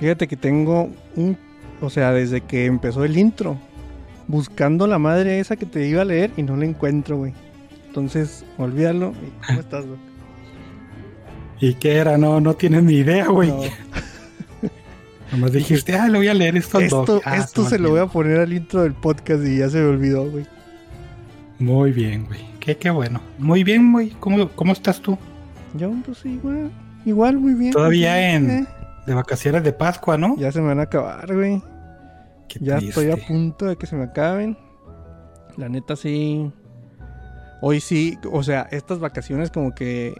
Fíjate que tengo un, o sea, desde que empezó el intro, buscando la madre esa que te iba a leer y no la encuentro, güey. Entonces, olvídalo. ¿Y ¿Cómo estás, güey? ¿Y qué era? No, no tienes ni idea, güey. No, Nomás dijiste, ah, le voy a leer esto al doc. esto Ah, esto se lo voy a poner al intro del podcast y ya se me olvidó, güey. Muy bien, güey. Qué, qué bueno. Muy bien, güey. ¿Cómo, ¿Cómo estás tú? Yo, pues igual, igual, muy bien. Todavía en- Eh, De vacaciones de Pascua, ¿no? ya se me van a acabar, güey. Qué Ya estoy a punto de que se me acaben. La neta sí. Hoy sí, o sea, estas vacaciones como que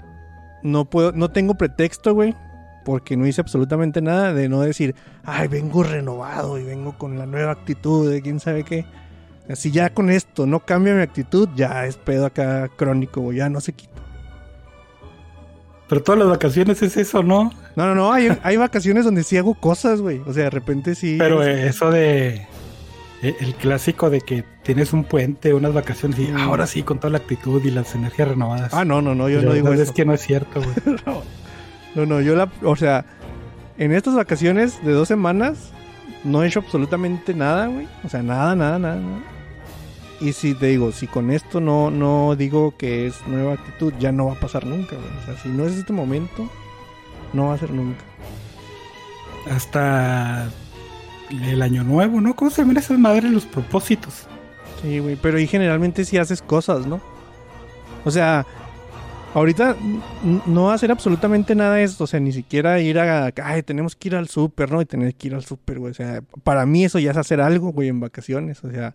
no puedo, no tengo pretexto, güey, porque no hice absolutamente nada de no decir, ay, vengo renovado y vengo con la nueva actitud de quién sabe qué. Así ya con esto no cambia mi actitud, ya es pedo acá crónico, güey, ya no se quita. Pero todas las vacaciones es eso, ¿no? No, no, no, hay, hay vacaciones donde sí hago cosas, güey. O sea, de repente sí. Pero eso de... eh, El clásico de que tienes un puente, unas vacaciones y Mm. ahora sí con toda la actitud y las energías renovadas. Ah, no, no, no, yo Pero no digo es eso. que no es cierto, güey. No, no, no, yo la, o sea, en estas vacaciones de dos semanas no he hecho absolutamente nada, güey. O sea, nada, nada, nada, nada. Y si te digo, si con esto no, no digo que es nueva actitud, ya no va a pasar nunca, güey. O sea, si no es este momento, no va a ser nunca. Hasta el año nuevo, ¿no? ¿Cómo se ven esas madres los propósitos? Sí, güey, pero ahí generalmente sí haces cosas, ¿no? O sea, ahorita no va a hacer absolutamente nada de esto, o sea, ni siquiera ir a, ay, tenemos que ir al súper, ¿no? Y tener que ir al súper, güey, o sea, para mí eso ya es hacer algo, güey, en vacaciones, o sea,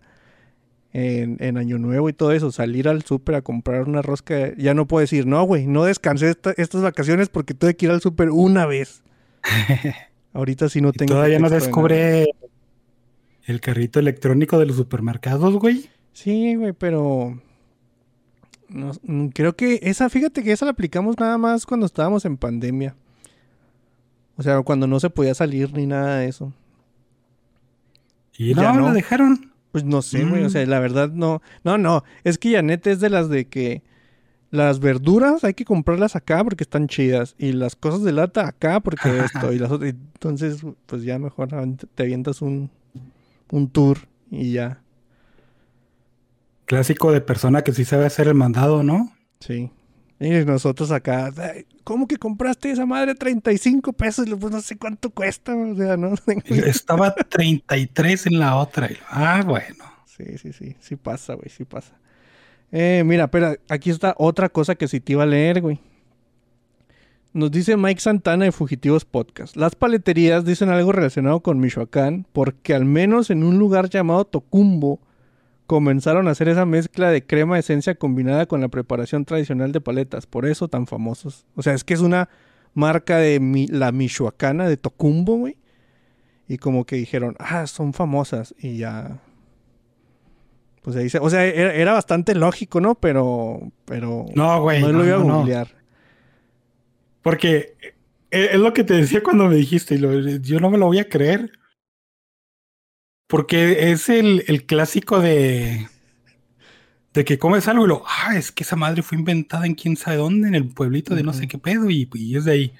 en, en Año Nuevo y todo eso, salir al súper a comprar una rosca, ya no puedo decir, no, güey, no descansé esta- estas vacaciones porque tuve que ir al súper una vez. Ahorita sí no tengo... todavía no descubre el carrito electrónico de los supermercados, güey. Sí, güey, pero. no- mm, creo que esa, fíjate que esa la aplicamos nada más cuando estábamos en pandemia. O sea, cuando no se podía salir ni nada de eso. Y Ya no, no. la dejaron. Pues no sé, güey. O Mm. sea, la verdad no. No, no. Es que Janet es de las de que las verduras hay que comprarlas acá porque están chidas. Y las cosas de lata acá porque esto. y las otras. Entonces, pues ya mejor te avientas un, un tour y ya. Clásico de persona que sí sabe hacer el mandado, ¿no? Sí. Y nosotros acá, "Ay, ¿cómo que compraste esa madre 35 pesos? Pues no sé cuánto cuesta, o sea, no Estaba 33 en la otra. Ah, bueno. Sí, sí, sí, sí pasa, güey, sí pasa. Eh, mira, pero aquí está otra cosa que sí te iba a leer, güey. Nos dice Mike Santana de Fugitivos Podcast. Las paleterías dicen algo relacionado con Michoacán porque al menos en un lugar llamado Tocumbo comenzaron a hacer esa mezcla de crema esencia combinada con la preparación tradicional de paletas. Por eso tan famosos. O sea, es que es una marca de mi- la Michoacana de Tocumbo, güey. Y como que dijeron, ah, son famosas. Y ya pues ahí se, o sea, era, era bastante lógico, ¿no? Pero, pero No, güey. no No, lo iba a no. googlear. Porque eh, es lo que te decía cuando me dijiste. yo no me lo voy a creer. Porque es el, el clásico de. De que comes algo y lo. Ah, es que esa madre fue inventada en quién sabe dónde, en el pueblito de no sé qué pedo. Y, y es de ahí.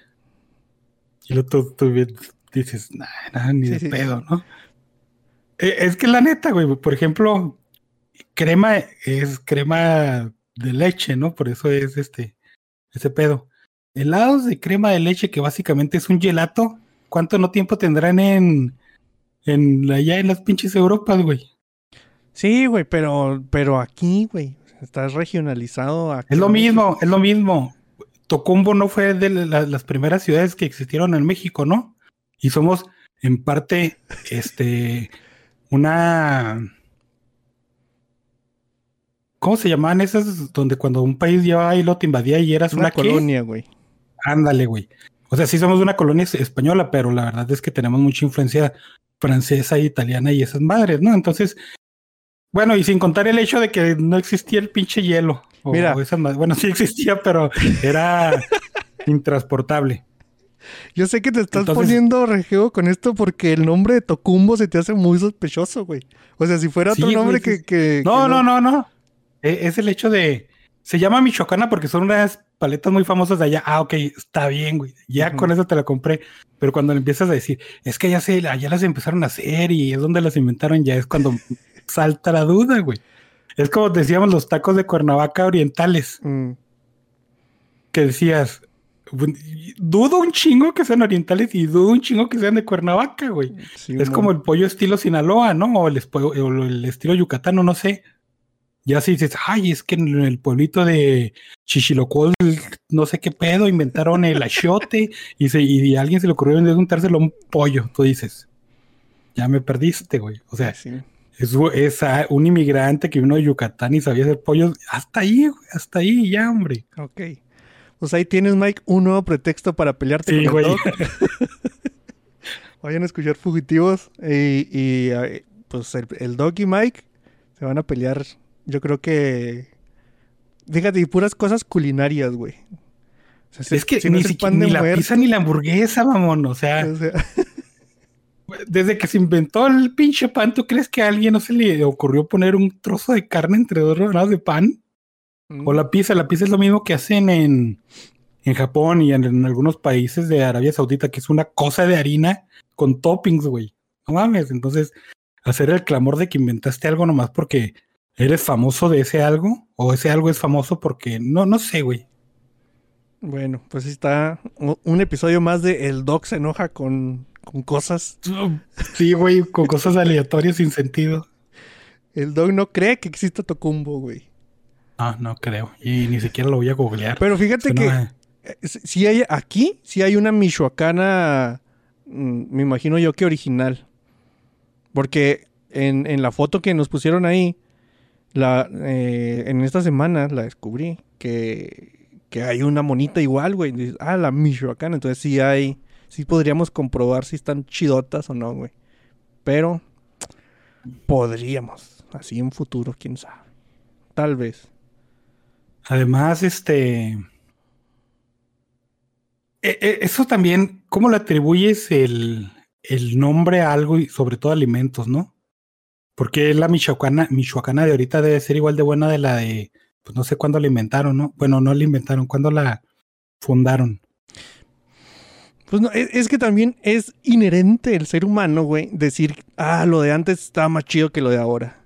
Y lo tú, tú dices, nah, nah, ni Sí, de sí. pedo, ¿no? Eh, es que la neta, güey. Por ejemplo, crema es crema de leche, ¿no? Por eso es este. Ese pedo. Helados de crema de leche, que básicamente es un gelato. ¿Cuánto no tiempo tendrán en, en allá en las pinches Europas, güey? Sí, güey, pero, pero aquí, güey, está regionalizado. aquí Es lo mismo, es lo mismo. Tocumbo no fue de la- las primeras ciudades que existieron en México, ¿no? Y somos en parte, este, una... ¿Cómo se llamaban esas donde cuando un país llevaba y lo te invadía y eras Una una, colonia, güey. Ándale, güey. O sea, sí somos una colonia es- española, pero la verdad es que tenemos mucha influencia francesa, italiana y esas madres, ¿no? Entonces, bueno, y sin contar el hecho de que no existía el pinche hielo. O, Mira. esas bueno, sí existía, pero era intransportable. Yo sé que te estás Entonces- poniendo rejeo con esto porque el nombre de Tocumbo se te hace muy sospechoso, güey. O sea, si fuera otro Sí, nombre güey, que, que- No, que no, no, no. E- Es el hecho de. Se llama Michoacana porque son unas paletas muy famosas de allá. Ah, ok, está bien, güey. Ya con eso te la compré. Pero cuando le empiezas a decir, es que ya se, allá las empezaron a hacer y es donde las inventaron, ya es cuando salta la duda, güey. Es como decíamos los tacos de Cuernavaca orientales, Mm, que decías, "Bu- dudo un chingo que sean orientales y dudo un chingo que sean de Cuernavaca, güey. sí, Es mo- como el pollo estilo Sinaloa, ¿no? O el, o el estilo yucatano, no sé. Ya si dices, ay, es que en el pueblito de Chichilocol, no sé qué pedo, inventaron el achiote y, se, y a alguien se le ocurrió vender untárselo a un pollo. Tú dices, ya me perdiste, güey. O sea, sí. es, es un inmigrante que vino de Yucatán y sabía hacer pollos. Hasta ahí, güey, hasta ahí, ya, hombre. Ok. Pues ahí tienes, Mike, un nuevo pretexto para pelearte Sí, con el güey. Vayan a escuchar Fugitivos y, y, pues el, el Doc y Mike se van a pelear. Yo creo que... Fíjate, y puras cosas culinarias, güey. O sea, si- Es que si no ni, pan de ni la pizza ni la hamburguesa, mamón. O sea, o sea, Desde que se inventó el pinche pan, ¿tú crees que a alguien no se le ocurrió poner un trozo de carne entre dos rebanadas de pan? O la pizza, la pizza es lo mismo que hacen en, en Japón y en, en algunos países de Arabia Saudita, que es una cosa de harina con toppings, güey. No mames, entonces hacer el clamor de que inventaste algo nomás porque eres famoso de ese algo, o ese algo es famoso porque, no, no sé, güey. Bueno, pues está un episodio más de El Doc se enoja con, con cosas. Sí, güey, con cosas aleatorias sin sentido. El Doc no cree que exista Tocumbo, güey. Ah, no creo. Y ni siquiera lo voy a googlear. Pero fíjate que... Suena- Eh, Si si hay aquí, si hay una michoacana, mm, me imagino yo que original. Porque en, en la foto que nos pusieron ahí, la, eh, en esta semana la descubrí, que, que hay una monita igual, güey. Ah, la michoacana. Entonces sí hay, sí podríamos comprobar si están chidotas o no, güey. Pero podríamos, así en futuro, quién sabe. Tal vez. Además, este. e- e- Eso también, ¿cómo le atribuyes el, el nombre a algo y sobre todo alimentos, no? Porque la michoacana, michoacana de ahorita debe ser igual de buena de la de, pues no sé cuándo la inventaron, ¿no? Bueno, no la inventaron, cuándo la fundaron. Pues no, es, es que también es inherente el ser humano, güey, decir, ah, lo de antes estaba más chido que lo de ahora.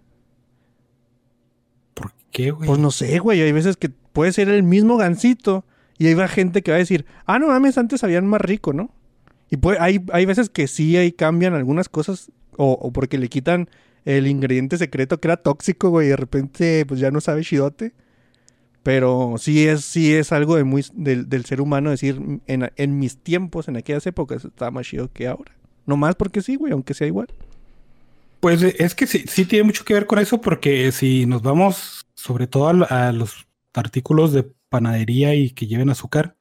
¿Por qué, güey? Pues no sé, güey, hay veces que puede ser el mismo gancito y hay gente que va a decir, ah, no mames, antes sabían más rico, ¿no? Y puede, hay, hay veces que sí ahí cambian algunas cosas o, o porque le quitan el ingrediente secreto que era tóxico, güey, y de repente pues ya no sabe chidote. Pero sí es, sí es algo de muy, del, del ser humano decir, en, en mis tiempos, en aquellas épocas, estaba más chido que ahora. No más porque sí, güey, aunque sea igual. Pues eh, es que sí, sí tiene mucho que ver con eso, porque si nos vamos sobre todo a, lo- a los artículos de panadería y que lleven azúcar,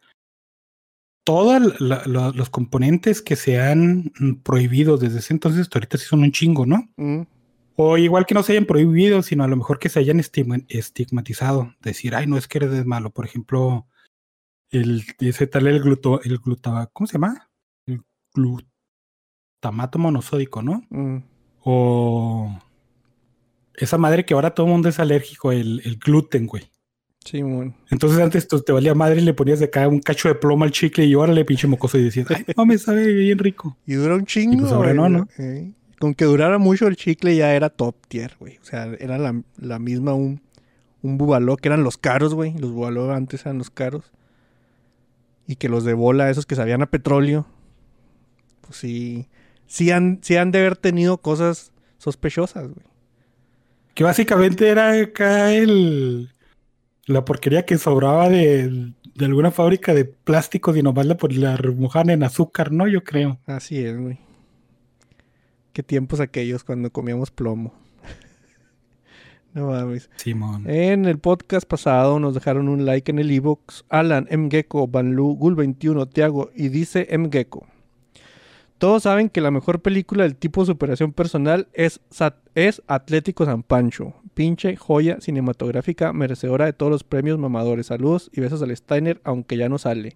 todos los componentes que se han prohibido desde ese entonces, ahorita sí son un chingo, ¿no? Mm, O igual que no se hayan prohibido, sino a lo mejor que se hayan estigma- estigmatizado. Decir, ay, no es que eres malo. Por ejemplo, el, ese tal el gluto, el gluta, ¿cómo se llama? El glutamato monosódico, ¿no? mm. O esa madre que ahora todo el mundo es alérgico, el, el gluten, güey. Sí, bueno. Entonces antes tú te valía madre y le ponías de acá un cacho de plomo al chicle y órale, pinche mocoso, y decías, ay, no me sabe bien rico. Y dura un chingo. pues ahora güey, no, ¿no? eh. Con que durara mucho el chicle ya era top tier, güey. O sea, era la, la misma un, un bubaló, que eran los caros, güey. Los bubaló antes eran los caros. Y que los de bola, esos que sabían a petróleo, pues sí, sí han, sí han de haber tenido cosas sospechosas, güey. Que básicamente era acá el la porquería que sobraba de, de alguna fábrica de plásticos y nomás la, la remojaban en azúcar, ¿no? Yo creo. Así es, güey. Qué tiempos aquellos cuando comíamos plomo. No mames. Simón. En el podcast pasado nos dejaron un like en el ebox Alan, Mgecko, Banlu, Gul21, Tiago y dice Mgecko. Todos saben que la mejor película del tipo superación personal es, es Atlético San Pancho. Pinche joya cinematográfica merecedora de todos los premios mamadores. Saludos y besos al Steiner, aunque ya no sale.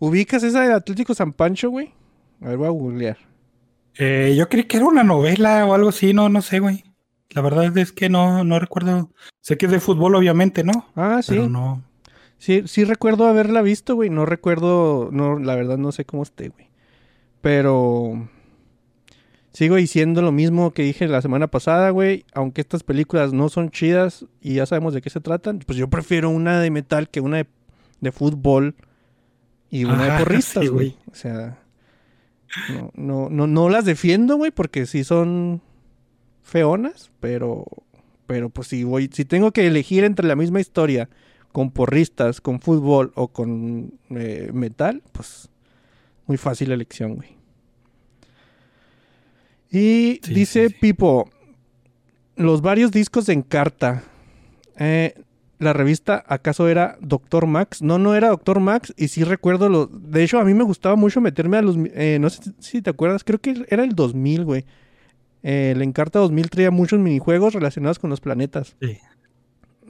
¿Ubicas esa de Atlético San Pancho, güey? A ver, voy a googlear. Eh, yo creí que era una novela o algo así, no, no sé, güey. La verdad es que no, no recuerdo. Sé que es de fútbol, obviamente, ¿no? Ah, sí. Pero no. Sí, sí recuerdo haberla visto, güey. No recuerdo, no, la verdad no sé cómo esté, güey. Pero sigo diciendo lo mismo que dije la semana pasada, güey. Aunque estas películas no son chidas y ya sabemos de qué se tratan, pues yo prefiero una de metal que una de, de fútbol y una de porristas, sí, güey. güey. O sea, no, no, no, no las defiendo, güey, porque sí son feonas, pero, pero pues si voy, si tengo que elegir entre la misma historia con porristas, con fútbol o con eh, metal, pues muy fácil la elección, güey. Y Sí, dice sí, sí. Pipo, los varios discos de Encarta. Eh, la revista, ¿acaso era Doctor Max? No, no era Doctor Max. Y sí recuerdo lo. De hecho, a mí me gustaba mucho meterme a los. eh, no sé si te acuerdas, creo que era el 2000, güey. Eh, el Encarta 2000 traía muchos minijuegos relacionados con los planetas. Sí.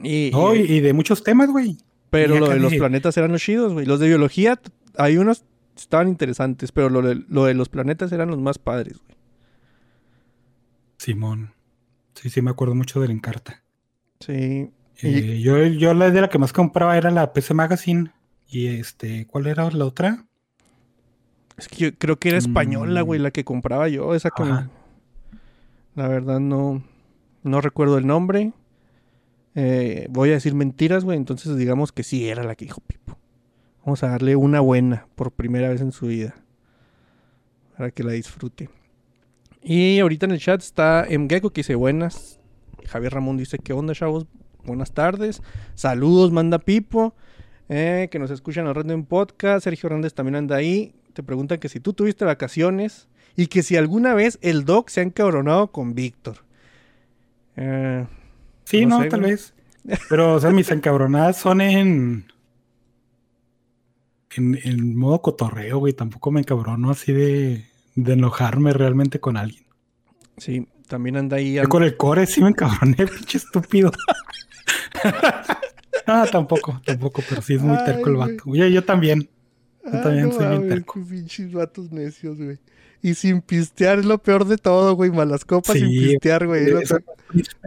Y, No, y- de muchos temas, güey. pero lo de los de- planetas eran los chidos, güey. Los de biología, hay unos estaban interesantes, pero lo de, lo de los planetas eran los más padres, güey. Simón. Sí, sí, me acuerdo mucho del Encarta. Sí. Y- Eh, yo, yo la de la que más compraba era la PC Magazine. Y este, ¿cuál era la otra? Es que yo creo que era española, Mm. güey, la que compraba yo. Esa Ajá. La verdad no, no recuerdo el nombre. Eh, voy a decir mentiras, güey. Entonces digamos que sí era la que dijo Pipo. Vamos a darle una buena por primera vez en su vida. Para que la disfrute. Y ahorita en el chat está Mgecko que dice buenas. Javier Ramón dice, ¿qué onda, chavos? Buenas tardes. Saludos, manda Pipo. Eh, que nos escuchan en Random Podcast. Sergio Hernández también anda ahí. Te preguntan que si tú tuviste vacaciones y que si alguna vez el Doc se ha encabronado con Víctor. Eh, Sí, No no, sé, tal güey. vez. Pero, o sea, mis encabronadas son en, en. En modo cotorreo, güey. Tampoco me encabrono así de, de enojarme realmente con alguien. sí, también anda ahí. Con el core sí me encabroné, pinche estúpido. ah, tampoco, tampoco, pero sí es muy Ay, terco el güey. vato. Oye, yo también. Yo Ah, también no soy bien terco. pinches vatos necios, güey. Y sin pistear es lo peor de todo, güey. Malas copas sin pistear, güey. es lo peor.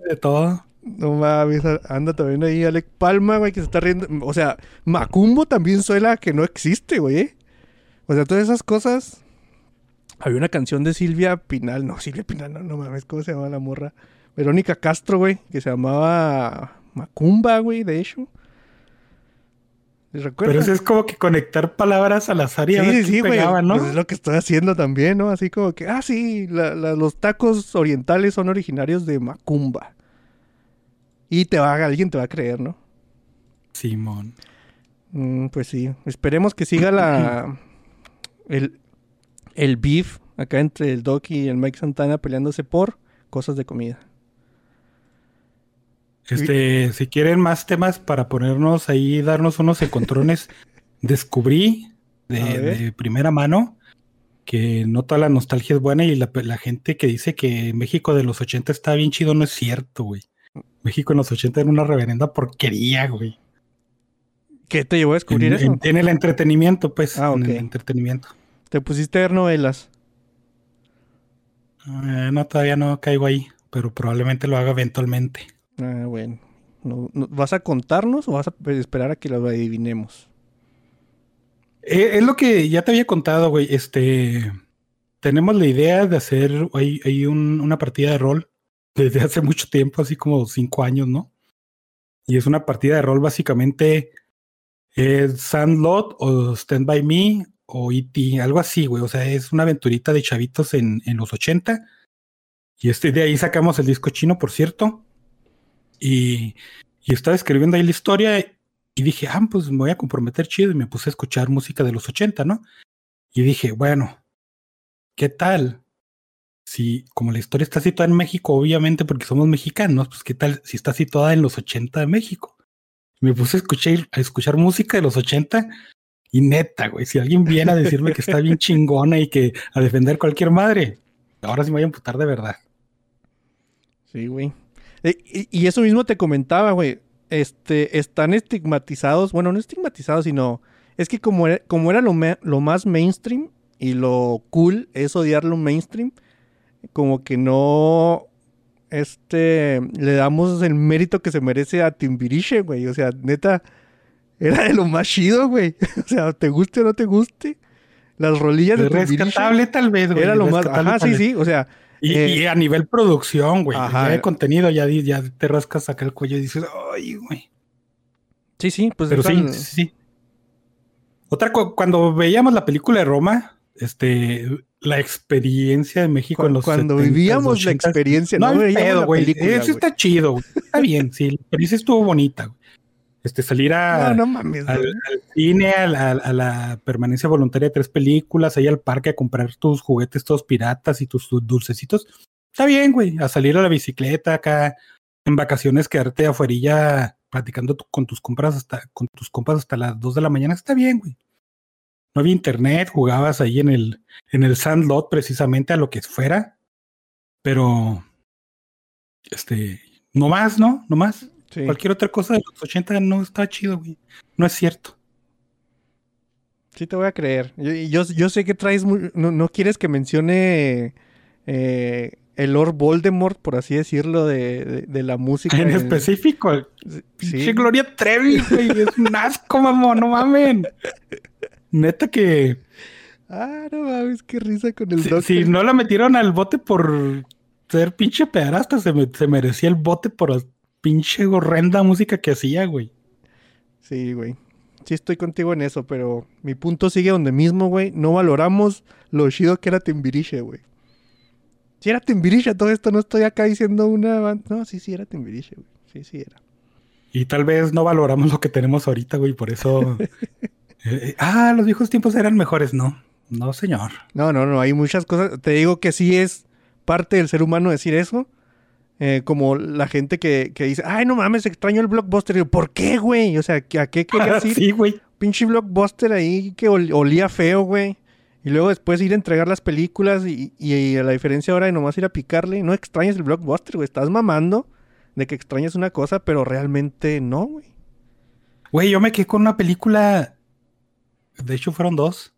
de todo. No mames, anda también ahí Alec Palma, güey, que se está riendo. O sea, Macumbo también suena que no existe, güey. ¿eh? O sea, todas esas cosas. Había una canción de Silvia Pinal. No, Silvia Pinal, no, no mames, ¿cómo se llama la morra? Verónica Castro, güey, que se llamaba Macumba, güey, de hecho. Pero eso es como que conectar palabras al azar y a Sí, ver sí, qué pegaba, ¿no? Pues es lo que estoy haciendo también, ¿no? Así como que, ah, sí, la- la- los tacos orientales son originarios de Macumba. Y te va, alguien te va a creer, ¿no? Simón. Mm, pues sí. Esperemos que siga la el, el beef acá entre el Doc y el Mike Santana peleándose por cosas de comida. Este, si quieren más temas para ponernos ahí, darnos unos encontrones, descubrí de, primera mano que no toda la nostalgia es buena y la, la gente que dice que México de los 80 está bien chido no es cierto, güey. México en los 80 era una reverenda porquería, güey. ¿Qué te llevó a descubrir En, eso? en- en el entretenimiento, pues. Ah, En ok. el entretenimiento. Te pusiste a ver novelas. Eh, no, todavía no caigo ahí, pero probablemente lo haga eventualmente. Ah, bueno. No- no- ¿Vas a contarnos o vas a esperar a que lo adivinemos? Eh, es lo que ya te había contado, güey. Este, tenemos la idea de hacer, hay, hay un- una partida de rol desde hace mucho tiempo, así como cinco años, ¿no? Y es una partida de rol básicamente es Sandlot o Stand By Me o E.T., algo así, güey. O sea, es una aventurita de chavitos en, en los 80. Y este, de ahí sacamos el disco chino, por cierto. Y, estaba escribiendo ahí la historia y dije, ah, pues me voy a comprometer chido y me puse a escuchar música de los 80, ¿no? Y dije, bueno, ¿qué tal si, como la historia está situada en México, obviamente porque somos mexicanos, pues qué tal si está situada en los 80 de México. Me puse a escuchar, a escuchar música de los 80 y neta, güey, si alguien viene a decirme que está bien chingona y que a defender cualquier madre, ahora sí me voy a amputar de verdad. Sí, güey. Eh, y, y eso mismo te comentaba, güey. Este, están estigmatizados, bueno, no estigmatizados, sino es que como era, como era lo, me- lo más mainstream y lo cool es odiarlo mainstream, como que no este le damos el mérito que se merece a Timbiriche, güey. O sea, neta, era de lo más chido, güey. O sea, te guste o no te guste. Las rolillas de Timbiriche Rescatable tal vez, güey. era lo más. Ajá, sí, sí. O sea, Y, Eh, y a nivel producción, güey. Ajá. Ya de contenido, ya, ya te rascas acá el cuello y dices, ay, güey. sí, sí, pues Pero sí, sí, sí. Otra, cu- cuando veíamos la película de Roma, este, la experiencia de México cu- en los cuando 70s, vivíamos la 80s, experiencia, No, no, pedo, la güey. película, Eso está chido, güey. Está bien, sí. La experiencia estuvo bonita, güey. Este, salir a, No, no mames. al, cine, a la, a la permanencia voluntaria de tres películas, ahí al parque a comprar tus juguetes todos piratas y tus, tus dulcecitos. Está bien, güey. A salir a la bicicleta acá, en vacaciones, quedarte afuera platicando tu- con tus compras hasta, con tus compas hasta las 2 de la mañana. Está bien, güey. No había internet, jugabas ahí en el, en el sandlot precisamente a lo que fuera. Pero, este, no más, ¿no? No más. Sí. Cualquier otra cosa de los 80 no está chido, güey. No es cierto. Sí te voy a creer. Yo, y yo, yo sé que traes... No, no quieres que mencione eh, el Lord Voldemort, por así decirlo, de, de- de la música. En específico, el Sí. Gloria Trevi, güey. Es un asco, mamón, no mamen. Neta que Ah, no mames, qué risa con el si, si no la metieron al bote por ser pinche pedarasta, se, me- se merecía el bote por pinche horrenda música que hacía, güey. Sí, güey. Sí estoy contigo en eso, pero mi punto sigue donde mismo, güey. No valoramos lo chido que era Timbiriche, güey. Si era Timbiriche, todo esto no estoy acá diciendo una... No, sí, sí era Timbiriche, güey. Sí, sí era. Y tal vez no valoramos lo que tenemos ahorita, güey, por eso. eh, ah, los viejos tiempos eran mejores, no. No, señor. No, no, no, hay muchas cosas. Te digo que sí es parte del ser humano decir eso. Eh, como la gente que, que dice, ay, no mames, extraño el blockbuster. Y yo, ¿por qué, güey? O sea, ¿que- ¿a qué querías ir? sí, güey. Pinche blockbuster ahí que ol- olía feo, güey. Y luego después ir a entregar las películas y, y a la diferencia ahora de nomás ir a picarle, no extrañas el blockbuster, güey. Estás mamando de que extrañas una cosa, pero realmente no, güey. Güey, yo me quedé con una película. De hecho, fueron dos.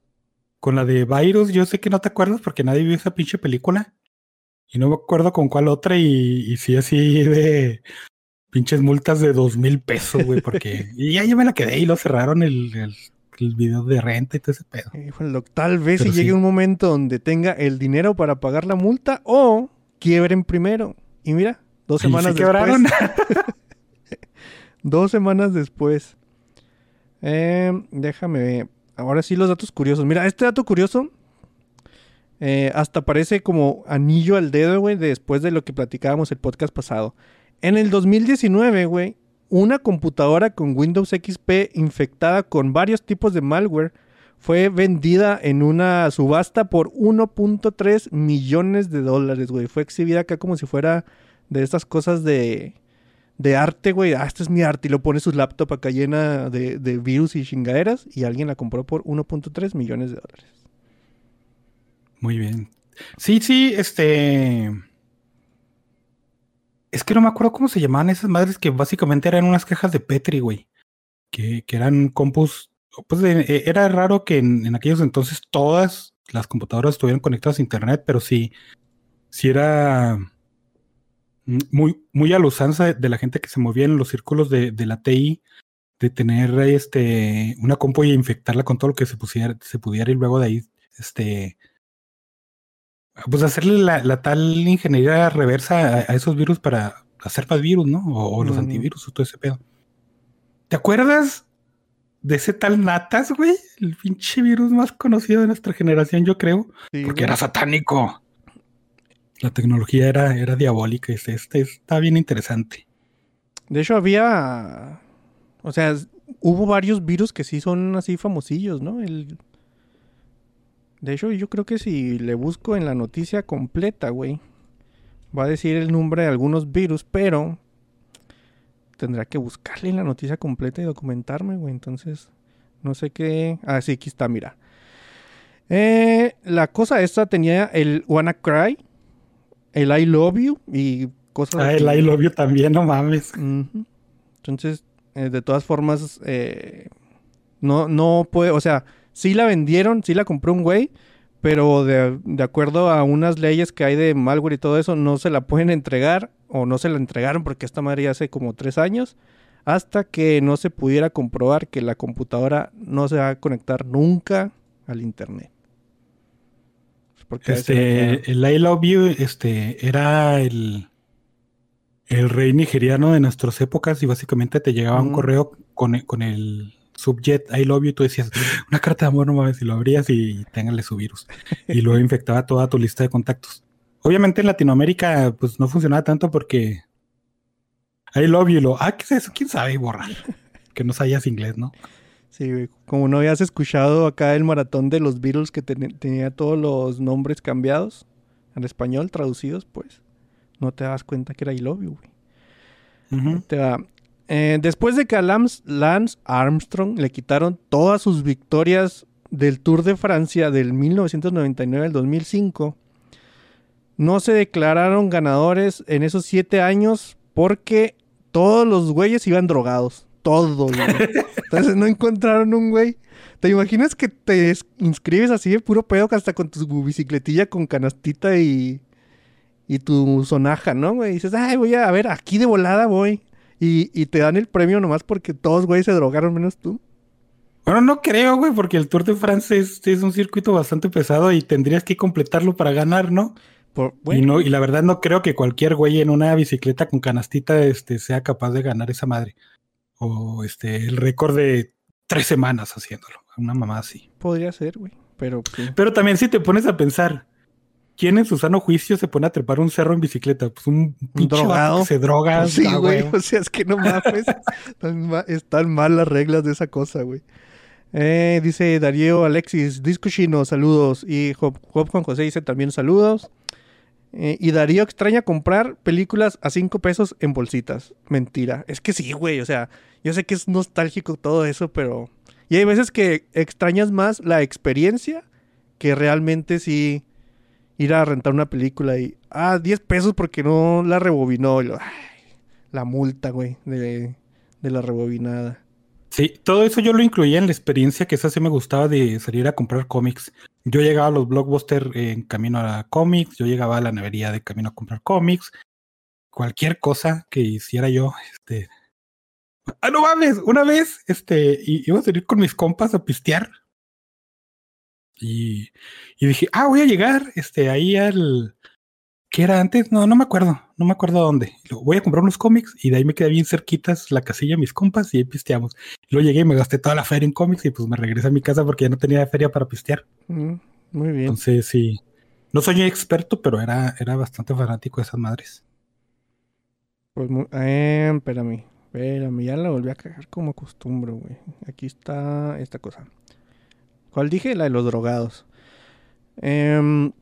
Con la de Virus, yo sé que no te acuerdas porque nadie vio esa pinche película. Y no me acuerdo con cuál otra. Y, y sí, así de pinches multas de dos mil pesos, güey. Porque. y ya yo me la quedé y lo cerraron el, el, el video de renta y todo ese pedo. Híjole, tal vez Pero si llegue un momento donde tenga el dinero para pagar la multa o quiebren primero. Y mira, dos semanas se después. Dos semanas después. Eh, déjame ver. Ahora sí los datos curiosos. Mira, este dato curioso eh, hasta parece como anillo al dedo, güey, después de lo que platicábamos el podcast pasado. En el 2019, güey, una computadora con Windows XP infectada con varios tipos de malware fue vendida en una subasta por 1.3 millones de dólares, güey. Fue exhibida acá como si fuera de estas cosas de, de arte, güey. Ah, este es mi arte. Y lo pone su laptop acá llena de, de virus y chingaderas. Y alguien la compró por 1.3 millones de dólares. Muy bien. Sí, sí, este. Es que no me acuerdo cómo se llamaban esas madres que básicamente eran unas cajas de Petri, güey. Que, que eran compus. Pues eh, era raro que en, aquellos entonces todas las computadoras estuvieran conectadas a internet, pero sí, sí era muy, muy a la usanza de, de la gente que se movía en los círculos de, de la TI, de tener este una compu y infectarla con todo lo que se pusiera, se pudiera y luego de ahí, este pues hacerle la, la tal ingeniería reversa a, a esos virus para hacer más virus, ¿no? O, o los Mm. antivirus o todo ese pedo. ¿Te acuerdas de ese tal Natas, güey? El pinche virus más conocido de nuestra generación, yo creo. Sí, Porque güey. era satánico. La tecnología era, era diabólica. Este, este está bien interesante. De hecho, había. O sea, hubo varios virus que sí son así famosillos, ¿no? El. De hecho, yo creo que si le busco en la noticia completa, güey, va a decir el nombre de algunos virus, pero tendrá que buscarle en la noticia completa y documentarme, güey. Entonces, no sé qué. Ah, sí, aquí está, mira. Eh, la cosa esta tenía el Wanna Cry, el I Love You y cosas Ah, el I love you también, no mames. Entonces, eh, de todas formas, eh, no, no puede, o sea, sí la vendieron, sí la compró un güey, pero de, de acuerdo a unas leyes que hay de malware y todo eso, no se la pueden entregar o no se la entregaron porque esta madre ya hace como tres años, hasta que no se pudiera comprobar que la computadora no se va a conectar nunca al internet. Porque a veces- Este, el I love you, este, era el, el rey nigeriano de nuestras épocas y básicamente te llegaba un correo con, con el subjet I love you y tú decías, una carta de amor, no mames, y lo abrías y téngale su virus. Y luego infectaba toda tu lista de contactos. Obviamente en Latinoamérica, pues no funcionaba tanto porque I love you, y lo, ah, ¿qué es eso? ¿Quién sabe? Y borrar. Que no sabías inglés, ¿no? Sí, güey. Como no habías escuchado acá el maratón de los Beatles que ten- tenía todos los nombres cambiados al español, traducidos, pues no te das cuenta que era I Love You, güey. Te va. Eh, después de que a Lance, Armstrong le quitaron todas sus victorias del Tour de Francia del 1999 al 2005, no se declararon ganadores en esos siete años porque todos los güeyes iban drogados. Todos. Entonces no encontraron un güey. ¿Te imaginas que te es- inscribes así de puro pedo hasta con tu bicicletilla con canastita y, y tu sonaja, ¿no, güey? Y dices, ay, voy a ver, aquí de volada voy. Y, y te dan el premio nomás porque todos, güey, se drogaron menos tú. Bueno, no creo, güey, porque el Tour de France es, es un circuito bastante pesado y tendrías que completarlo para ganar, ¿no? Por, Y, bueno, no, y la verdad no creo que cualquier güey en una bicicleta con canastita este, sea capaz de ganar esa madre. O este, el récord de tres semanas haciéndolo. Una mamá así. podría ser, güey. Pero sí. Pero también si te pones a pensar, ¿quién en su sano juicio se pone a trepar un cerro en bicicleta? Pues un vato drogado. que se droga. Sí, ah, güey. O sea, es que no mames. están, ma- están mal las reglas de esa cosa, güey. Eh, dice Darío Alexis, Disco Chino, saludos. Y Job, Job Juan José dice también saludos. Eh, y Darío extraña comprar películas a cinco pesos en bolsitas. Mentira. Es que sí, güey. O sea, yo sé que es nostálgico todo eso, pero... Y hay veces que extrañas más la experiencia que realmente sí ir a rentar una película y... Ah, 10 pesos porque no la rebobinó. La multa, güey, de, de la rebobinada. Sí, todo eso yo lo incluía en la experiencia que esa sí me gustaba de salir a comprar cómics. Yo llegaba a los blockbusters en camino a cómics, yo llegaba a la nevería de camino a comprar cómics. Cualquier cosa que hiciera yo, este. Ah, no mames, una vez, este, iba a salir con mis compas a pistear. Y, y dije, ah, voy a llegar, este, ahí al. ¿Qué era antes? No, no me acuerdo, no me acuerdo dónde. Luego, Voy a comprar unos cómics y de ahí me quedé bien cerquitas la casilla mis compas y ahí pisteamos. Luego llegué y me gasté toda la feria en cómics y pues me regresé a mi casa porque ya no tenía feria para pistear. Mm, muy bien. Entonces sí, no soy experto, pero era, era bastante fanático de esas madres. Pues, eh, espérame, espérame, ya la volví a cagar como acostumbro, güey. Aquí está esta cosa. ¿Cuál dije? La de los drogados. Em,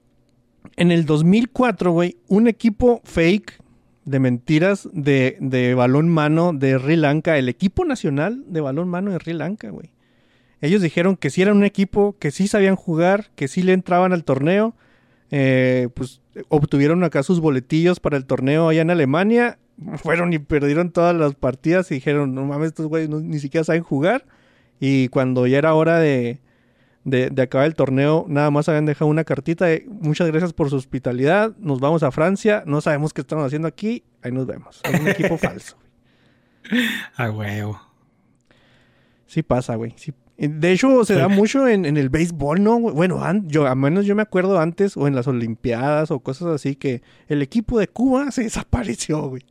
en el 2004, güey, un equipo fake de mentiras de, de balón mano de Sri Lanka, el equipo nacional de balón mano de Sri Lanka, güey. Ellos dijeron que sí eran un equipo, que sí sabían jugar, que sí le entraban al torneo. Eh, pues obtuvieron acá sus boletillos para el torneo allá en Alemania. Fueron y perdieron todas las partidas y dijeron, no mames, estos güeyes no- ni siquiera saben jugar. Y cuando ya era hora de, de, de acabar el torneo, nada más habían dejado una cartita de muchas gracias por su hospitalidad, nos vamos a Francia, no sabemos qué estamos haciendo aquí, ahí nos vemos. Es un equipo falso. A huevo. Sí pasa, güey. sí. De hecho, se da mucho en, en el béisbol, ¿no? Bueno, yo, a menos yo me acuerdo antes, o en las Olimpiadas, o cosas así, que el equipo de Cuba se desapareció, güey.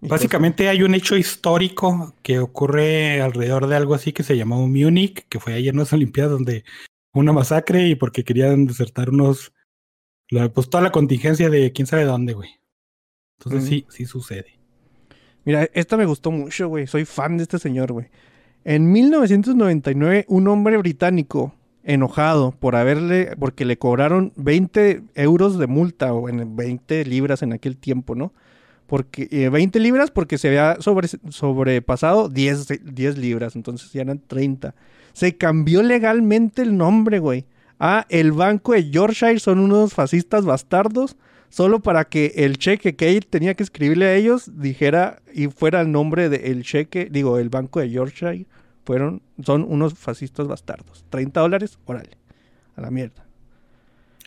Básicamente hay un hecho histórico que ocurre alrededor de algo así que se llamó Múnich, que fue ayer en las Olimpiadas donde hubo una masacre y porque querían desertar unos, la- pues toda la contingencia de quién sabe dónde, güey. Entonces sí, sí sucede. Mira, esta me gustó mucho, güey. Soy fan de este señor, güey. En 1999, un hombre británico enojado por haberle, porque le cobraron 20 euros de multa o en 20 libras en aquel tiempo, ¿no? Porque eh, 20 libras porque se había sobre, sobrepasado 10, 10 libras, entonces ya eran 30. Se cambió legalmente el nombre, güey. A el Banco de Yorkshire son unos fascistas bastardos, solo para que el cheque que él tenía que escribirle a ellos dijera y fuera el nombre del cheque, digo, el Banco de Yorkshire fueron, son unos fascistas bastardos. 30 dólares, órale, a la mierda.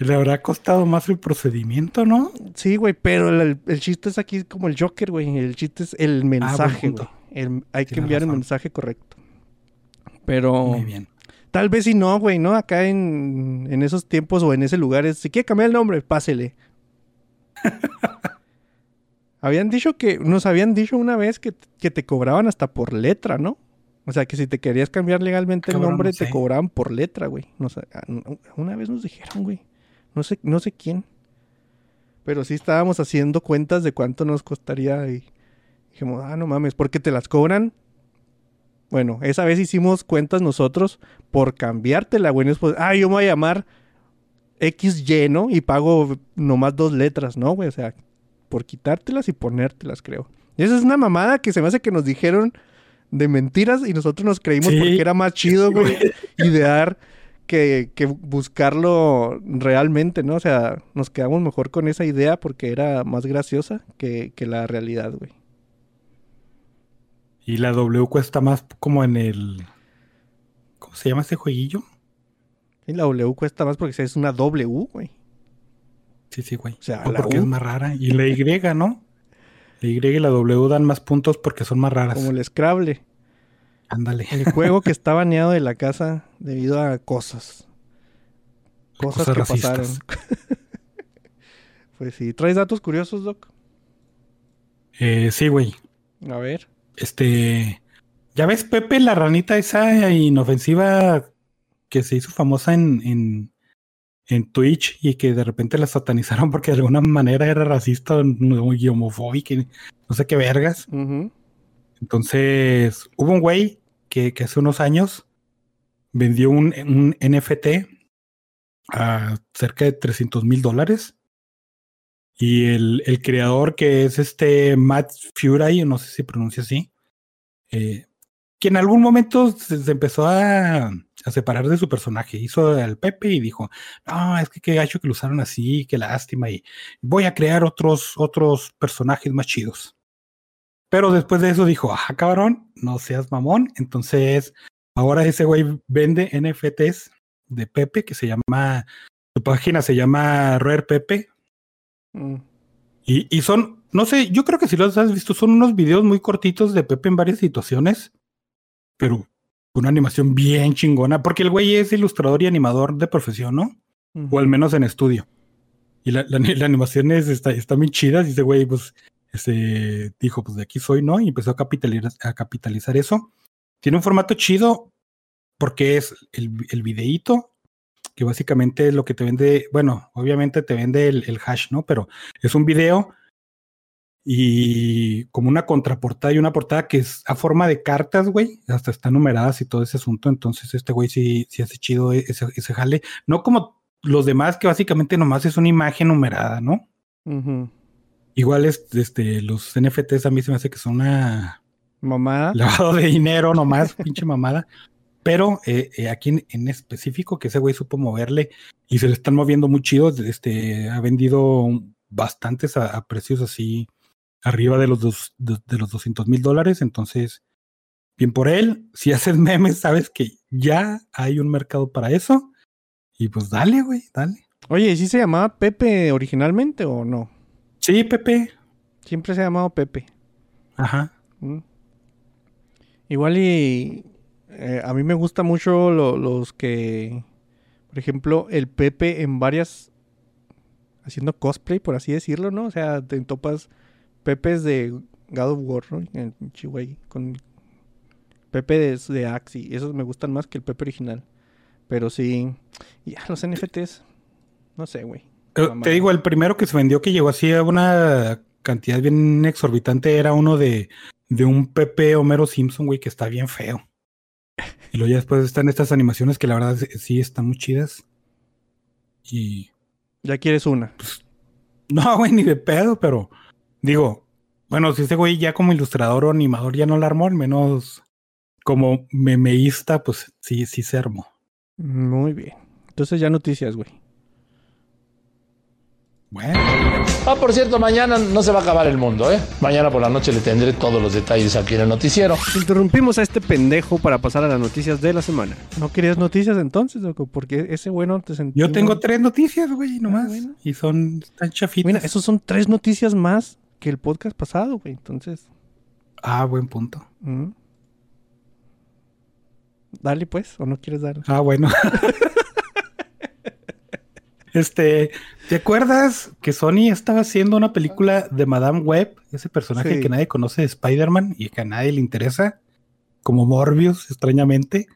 Le habrá costado más el procedimiento, ¿no? Sí, güey, pero el, el chiste es aquí como el Joker, güey. El chiste es el mensaje, güey. El- hay que enviar el mensaje correcto. Pero Muy bien. tal vez si no, güey, ¿no? Acá en, en esos tiempos o en ese lugar, es, si quiere cambiar el nombre, pásele. habían dicho que, nos habían dicho una vez que, que te cobraban hasta por letra, ¿no? O sea, que si te querías cambiar legalmente Cabrón, el nombre, no te cobraban por letra, güey. No sé, ah, una vez nos dijeron, güey. No sé, no sé quién. Pero sí estábamos haciendo cuentas de cuánto nos costaría y dijimos, ah, no mames, porque te las cobran. Bueno, esa vez hicimos cuentas nosotros por cambiártela, güey. Por- ah, yo me voy a llamar XY, ¿no? Y pago nomás dos letras, ¿no, güey? O sea, por quitártelas y ponértelas, creo. Y esa es una mamada que se me hace que nos dijeron de mentiras y nosotros nos creímos Sí. porque era más chido, güey, idear que, que buscarlo realmente, ¿no? O sea, nos quedamos mejor con esa idea porque era más graciosa que, que la realidad, güey. Y la W cuesta más como en el. ¿Cómo se llama este jueguillo? Y la W cuesta más porque es una W, güey. Sí, sí, güey. O sea, Pues la porque U. es más rara. Y la Y, ¿no? La Y y la W dan más puntos porque son más raras. Como el Scrabble. Ándale. El juego que está baneado de la casa debido a cosas. Cosas, Cosas que racistas. pasaron. pues sí. ¿Traes datos curiosos, Doc? Eh, sí, güey. A ver. Este. Ya ves, Pepe, la ranita esa inofensiva que se hizo famosa en, en, en Twitch y que de repente la satanizaron porque de alguna manera era racista no, y homofóbica no sé qué vergas. Entonces, hubo un güey que, hace unos años vendió un, un NFT a cerca de 300 mil dólares. Y el, el creador, que es este Matt Fury, no sé si pronuncia así, eh, que en algún momento se, se empezó a, a separar de su personaje. Hizo al Pepe y dijo: No, es que qué gacho que lo usaron así, qué lástima. Y voy a crear otros, otros personajes más chidos. Pero después de eso dijo, ah, cabrón, no seas mamón. Entonces, ahora ese güey vende NFTs de Pepe que se llama, su página se llama Rare Pepe. Mm. Y, y son, no sé, yo creo que si los has visto, son unos videos muy cortitos de Pepe en varias situaciones, pero con una animación bien chingona, porque el güey es ilustrador y animador de profesión, ¿no? O al menos en estudio. Y la, la, la animación es, está, está bien chida. Y ese güey, pues, este, dijo, pues de aquí soy, ¿no? Y empezó a capitalizar, eso. Tiene un formato chido porque es el, el videíto, que básicamente es lo que te vende, bueno, obviamente te vende el, hash, ¿no? Pero es un video y como una contraportada y una portada que es a forma de cartas, güey, hasta están numeradas y todo ese asunto. Entonces, este güey sí, sí hace chido ese, ese jale. No como los demás, que básicamente nomás es una imagen numerada, ¿no? Ujú. Igual es, este, los NFTs a mí se me hace que son una Mamá. lavado de dinero nomás, pinche mamada. Pero eh, eh, aquí en, en específico, que ese güey supo moverle y se le están moviendo muy chidos, este, ha vendido bastantes a, a precios así arriba de los, dos, de, de los 200 mil dólares. Entonces, bien por él. Si haces memes, sabes que ya hay un mercado para eso. Y pues dale, güey, dale. Oye, ¿sí se llamaba Pepe originalmente o no? Sí, Pepe. Siempre se ha llamado Pepe. Ajá. Mm. Igual y eh, a mí me gusta mucho lo- los que, por ejemplo, el Pepe en varias, haciendo cosplay, por así decirlo, ¿no? O sea, te topas Pepes de God of War, ¿no? Pinche güey con Pepe de, de Axie. Esos me gustan más que el Pepe original. Pero sí, ya los NFTs, no sé, güey. Te digo, el primero que se vendió que llegó así a una cantidad bien exorbitante era uno de, de un Pepe Homero Simpson, güey, que está bien feo. Y luego ya después están estas animaciones que la verdad sí- están muy chidas. Y Ya quieres una. no, güey, ni de pedo, pero digo, bueno, si ese güey ya como ilustrador o animador ya no la armó, al menos como memeísta, pues sí, sí se armó. Muy bien. Entonces ya noticias, güey. Bueno, Ah, por cierto, mañana no se va a acabar el mundo, ¿eh? Mañana por la noche le tendré todos los detalles aquí en el noticiero. Interrumpimos a este pendejo para pasar a las noticias de la semana. ¿No querías noticias entonces, loco? Porque ese bueno te sentí. yo tengo tres noticias, güey, nomás. bueno. Y son tan chafitas. Mira, esos son tres noticias más que el podcast pasado, güey. Entonces. Ah, buen punto. mm. Dale, pues, o no quieres dar. Ah, bueno. este, ¿te acuerdas que Sony estaba haciendo una película de Madame Web? Ese personaje Sí. que nadie conoce de Spider-Man y que a nadie le interesa, como Morbius, extrañamente.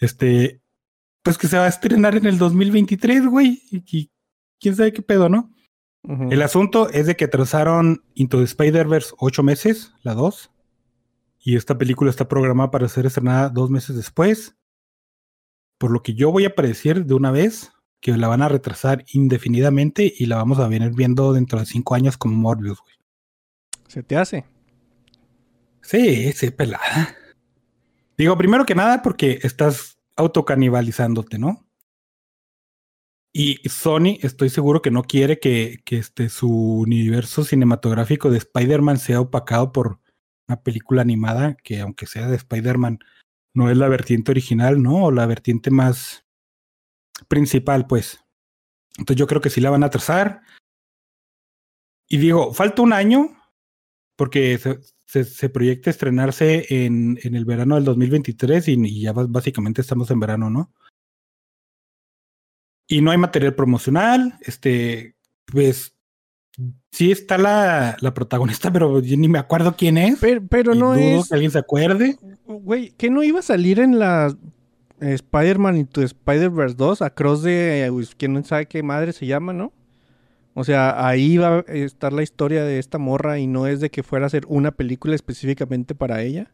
Este, pues que se va a estrenar en el 2023, güey. Y, quién sabe qué pedo, ¿no? El asunto es de que atrasaron Into the Spider-Verse ocho meses, la 2. Y esta película está programada para ser estrenada dos meses después. Por lo que yo voy a predecir de una vez que la van a retrasar indefinidamente y la vamos a venir viendo dentro de cinco años como Morbius, güey. Se te hace. Sí, sí, pelada. Digo, primero que nada, porque estás autocanibalizándote, ¿no? Y Sony, estoy seguro que no quiere que, que este, su universo cinematográfico de Spider-Man sea opacado por una película animada que, aunque sea de Spider-Man, no es la vertiente original, ¿no? O la vertiente más principal, pues. Entonces yo creo que sí la van a trazar. Y digo, falta un año, porque se, se, se proyecta estrenarse en, en, el verano del 2023 y, y ya básicamente estamos en verano, ¿no? Y no hay material promocional, este, pues sí está la, la protagonista, pero yo ni me acuerdo quién es. Pero, pero no dudo es. que alguien se acuerde. Güey, ¿que no iba a salir en la Spider-Man Into Spider-Verse 2? Across de. Quién no sabe qué madre se llama, ¿no? O sea, ahí va a estar la historia de esta morra y no es de que fuera a ser una película específicamente para ella.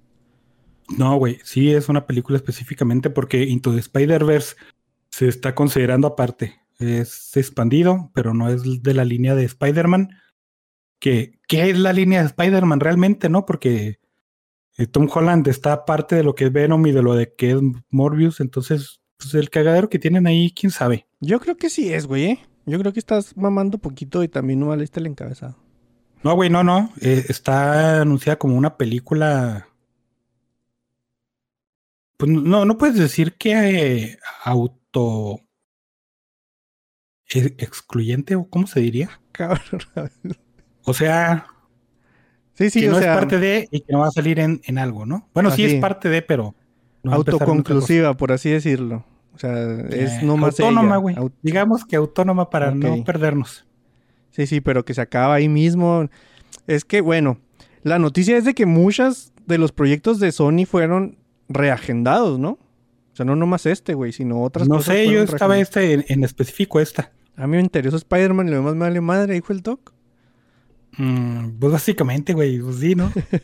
No, güey, sí es una película específicamente porque Into the Spider-Verse se está considerando aparte. Es expandido, pero no es de la línea de Spider-Man. Que, ¿Qué es la línea de Spider-Man realmente, no? Porque eh, Tom Holland está aparte de lo que es Venom y de lo de que es Morbius. Entonces, pues el cagadero que tienen ahí, quién sabe. Yo creo que sí es, güey, ¿eh? Yo creo que estás mamando poquito y también no valiste el encabezado. No, güey, no, no. Eh, está anunciada como una película. Pues no, no puedes decir que eh, auto excluyente o cómo se diría. Cabrón. O sea, sí, sí, que o no sea, es parte de y que no va a salir en, en algo, ¿no? Bueno, sí es parte de, pero no autoconclusiva, por así decirlo. O sea, es Eh, no más autónoma, güey. Digamos que autónoma para no perdernos. Sí, sí, pero que se acaba ahí mismo. Es que, bueno, la noticia es de que muchas de los proyectos de Sony fueron reagendados, ¿no? O sea, no nomás este, güey, sino otras No cosas. sé, yo estaba este en, en específico esta. A mí me interesó Spider-Man y lo demás me vale madre, dijo el Doc. Mm, pues básicamente, güey, pues sí, ¿no?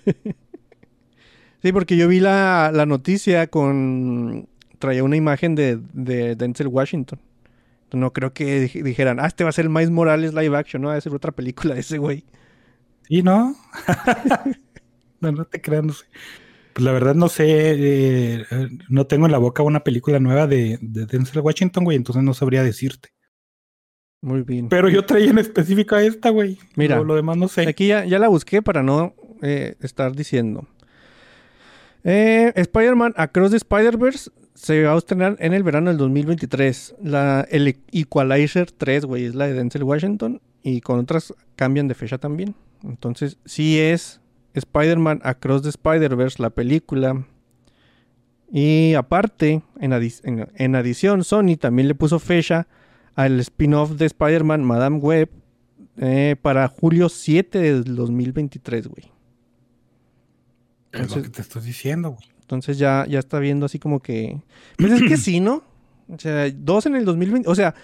Sí, porque yo vi la, la noticia con... Traía una imagen de, de Denzel Washington. No creo que dij- dijeran, ah, este va a ser el Miles Morales live action, ¿no? Va a ser otra película de ese güey. Sí, ¿no? no, no te creas, no sé. Pues la verdad no sé, eh, eh, no tengo en la boca una película nueva de, de Denzel Washington, güey, entonces no sabría decirte. Muy bien. Pero yo traía en específico a esta, güey. Mira, Lo, lo demás no sé. Aquí ya, ya la busqué para no eh, estar diciendo. Eh, Spider-Man Across the Spider-Verse se va a estrenar en el verano del 2023. La, el Equalizer 3, güey, es la de Denzel Washington. Y con otras cambian de fecha también. Entonces, sí es Spider-Man Across the Spider-Verse, la película. Y aparte, en, adi- en- en adición, Sony también le puso fecha al spin-off de Spider-Man Madame Web eh, para julio 7 del 2023, güey. Es lo que te estoy diciendo, güey. Entonces ya, ya está viendo así como que... Pues es que sí, ¿no? O sea, dos en el 2020. O sea,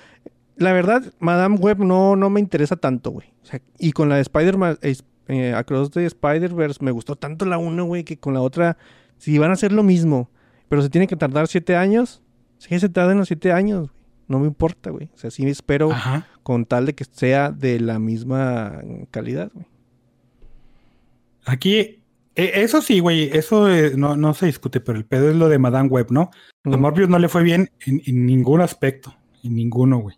la verdad, Madame Web no, no me interesa tanto, güey. O sea, y con la de Spider-Man, eh, Across the Spider-Verse, me gustó tanto la una, güey, que con la otra, si van a hacer lo mismo. Pero se tiene que tardar siete años. Sí, se tardan los siete años, güey. No me importa, güey. O sea, sí espero Ajá. con tal de que sea de la misma calidad, güey. Aquí, eh, eso sí, güey, eso eh, no, no se discute, pero el pedo es lo de Madame Web, ¿no? A Mm. Morbius no le fue bien en, en ningún aspecto, en ninguno, güey.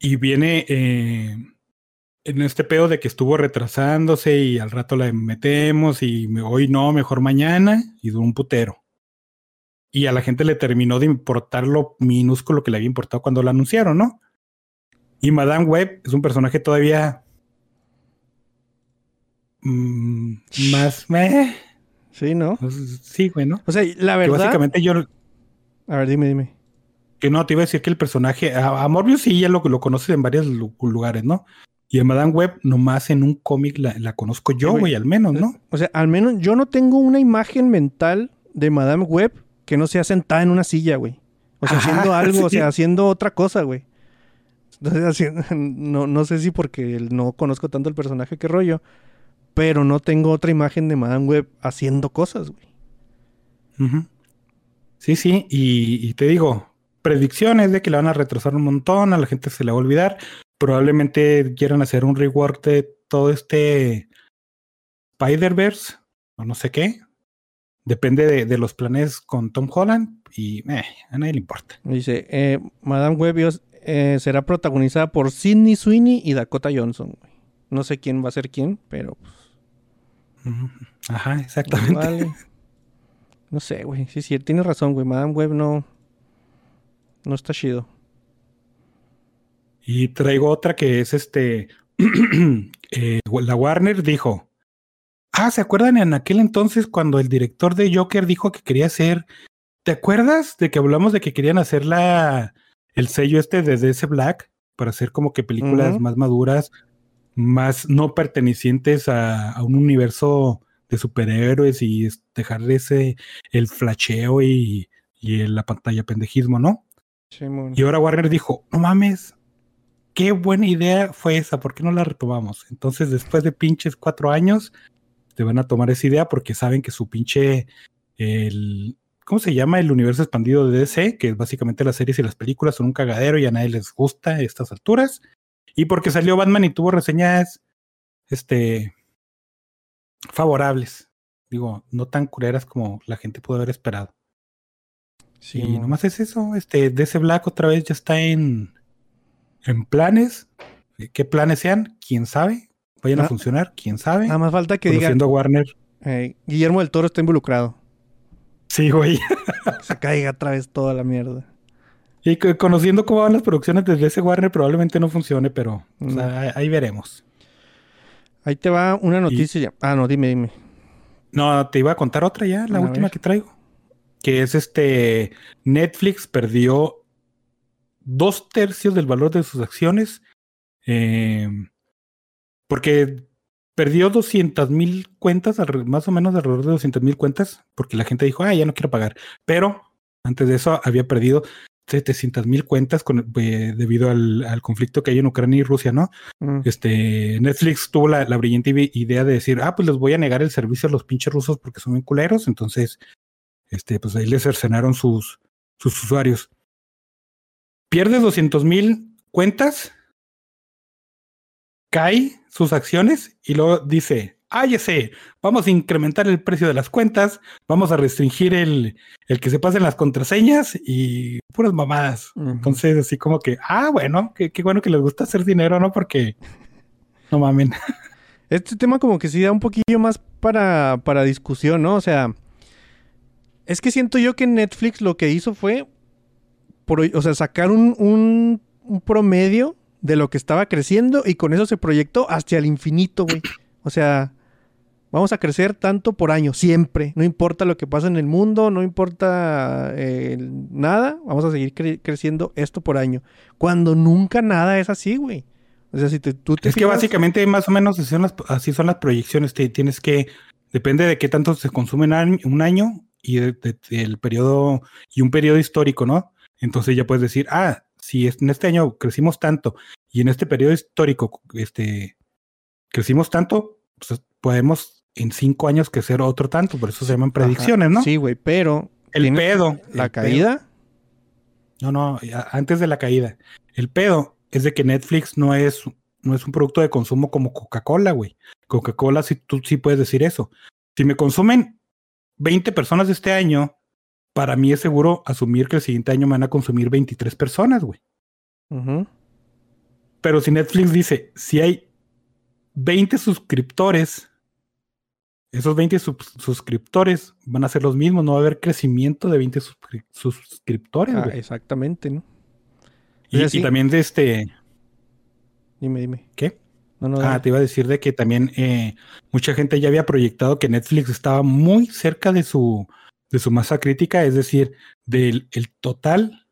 Y viene eh, en este pedo de que estuvo retrasándose y al rato la metemos y hoy no, mejor mañana y duró un putero. Y a la gente le terminó de importar lo minúsculo que le había importado cuando la anunciaron, ¿no? Y Madame Web es un personaje todavía mm, más... meh. Sí, ¿no? Pues, Sí, güey, ¿no? O sea, la Que verdad. básicamente yo, A ver, dime, dime. que no, te iba a decir que el personaje, a, a Morbius sí ya lo, lo conoces en varios lu- lugares, ¿no? Y a Madame Web nomás en un cómic la, la conozco yo, güey. güey, al menos, ¿no? O sea, al menos yo no tengo una imagen mental de Madame Web que no sea sentada en una silla, güey. O sea, Ajá, haciendo algo, o sea, haciendo otra cosa, güey. Entonces, haciendo- no, no sé si porque no conozco tanto el personaje que rollo, pero no tengo otra imagen de Madame Web haciendo cosas, güey. Ujú. Sí, sí, y, y te digo, predicciones de que la van a retrasar un montón, a la gente se le va a olvidar. Probablemente quieran hacer un rework de todo este Spider-Verse, o no sé qué. Depende de, de los planes con Tom Holland, y eh, a nadie le importa. Dice, eh, Madame Web eh, será protagonizada por Sidney Sweeney y Dakota Johnson. No sé quién va a ser quién, pero pues. Ajá, exactamente. Vale. No sé, güey. Sí, sí, tienes razón, güey. Madame Web no. No está chido. Y traigo otra que es este. eh, la Warner dijo. Ah, ¿se acuerdan en aquel entonces cuando el director de Joker dijo que quería hacer. ¿Te acuerdas de que hablamos de que querían hacer la el sello este de DC Black para hacer como que películas más maduras, más no pertenecientes a, a un universo de superhéroes y dejar ese el flasheo y, y el- la pantalla pendejismo, ¿no? Y ahora Warner dijo, no mames, qué buena idea fue esa, ¿por qué no la retomamos? Entonces, después de pinches cuatro años, te van a tomar esa idea porque saben que su pinche, el, ¿cómo se llama? El universo expandido de DC, que es básicamente las series y las películas son un cagadero y a nadie les gusta a estas alturas. Y porque salió Batman y tuvo reseñas, este, favorables. Digo, no tan culeras como la gente pudo haber esperado. Sí, y nomás es eso, este, DC Black otra vez ya está en, en planes. Eh, ¿Qué planes sean? ¿Quién sabe? ¿Vayan Ah, a funcionar? ¿Quién sabe? Nada más falta que diga. Warner. eh, Guillermo del Toro está involucrado. Sí, güey. Se caiga otra vez toda la mierda. Y co- conociendo cómo van las producciones desde ese Warner, probablemente no funcione, pero o sea, ahí, ahí veremos. Ahí te va una noticia. ya. Ah, no, dime, dime. No, te iba a contar otra ya, la A última ver. que traigo. Que es este, Netflix perdió dos tercios del valor de sus acciones. eh, porque perdió 200 mil cuentas, más o menos alrededor de 200 mil cuentas, porque la gente dijo, ah, ya no quiero pagar. Pero antes de eso había perdido 700 mil cuentas con, eh, debido al, al conflicto que hay en Ucrania y Rusia, ¿no? Mm, este, Netflix tuvo la, la brillante ide- idea de decir, ah, pues les voy a negar el servicio a los pinches rusos porque son bien culeros, entonces, este, pues ahí les cercenaron sus, sus usuarios. Pierde 200 mil cuentas, cae sus acciones y luego dice, ah, ya sé, vamos a incrementar el precio de las cuentas, vamos a restringir el, el que se pasen las contraseñas y puras mamadas. Entonces, así como que, ah, bueno, qué, qué bueno que les gusta hacer dinero, ¿no? Porque no mamen. Este tema como que sí da un poquillo más para, para discusión, ¿no? O sea, es que siento yo que Netflix lo que hizo fue, o sea, sacar un, un- un promedio de lo que estaba creciendo y con eso se proyectó hasta el infinito, güey. O sea, vamos a crecer tanto por año, siempre. No importa lo que pasa en el mundo, no importa eh, nada, vamos a seguir cre- creciendo esto por año. Cuando nunca nada es así, güey. O sea, si te- tú te Es que básicamente más o menos así son las, así son las proyecciones. Te, tienes que, depende de qué tanto se consume un año y de- de- del periodo y un periodo histórico, ¿no? Entonces ya puedes decir, ah, si es- en este año crecimos tanto y en este periodo histórico este, crecimos tanto, pues podemos en cinco años crecer otro tanto, por eso se llaman predicciones, ¿no? Sí, güey, pero el pedo. la el caída. No, no, antes de la caída. El pedo es de que Netflix no es, no es un producto de consumo como Coca-Cola, güey. Coca-Cola, sí, tú sí puedes decir eso. Si me consumen 20 personas este año, para mí es seguro asumir que el siguiente año me van a consumir 23 personas, güey. Pero si Netflix dice, si hay 20 suscriptores, esos 20 sub- suscriptores van a ser los mismos, no va a haber crecimiento de 20 suscri- suscriptores, Ah, güey. exactamente, ¿no? y, y también de este, Dime, dime. ¿qué? No, no, Ah, te iba a decir de que también eh, mucha gente ya había proyectado que Netflix estaba muy cerca de su, de su masa crítica, es decir, del el total,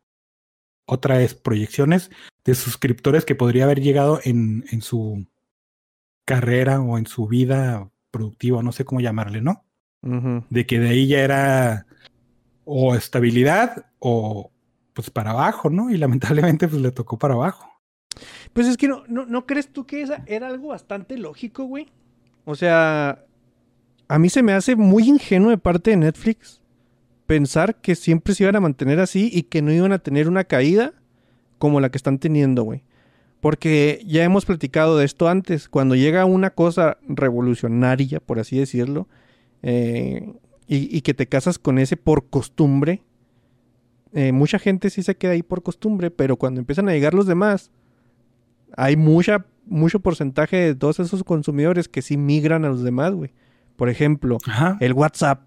otra vez, proyecciones de suscriptores que podría haber llegado en, en su carrera o en su vida productiva, no sé cómo llamarle, ¿no? De que de ahí ya era o estabilidad o pues para abajo, ¿no? Y lamentablemente pues le tocó para abajo. Pues es que no, no, ¿no crees tú que esa era algo bastante lógico, güey? O sea, a mí se me hace muy ingenuo de parte de Netflix pensar que siempre se iban a mantener así y que no iban a tener una caída como la que están teniendo, güey. Porque ya hemos platicado de esto antes. Cuando llega una cosa revolucionaria, por así decirlo, eh, y, y que te casas con ese por costumbre, eh, mucha gente sí se queda ahí por costumbre, pero cuando empiezan a llegar los demás, hay mucha, mucho porcentaje de todos esos consumidores que sí migran a los demás, güey. Por ejemplo, Ajá. el WhatsApp.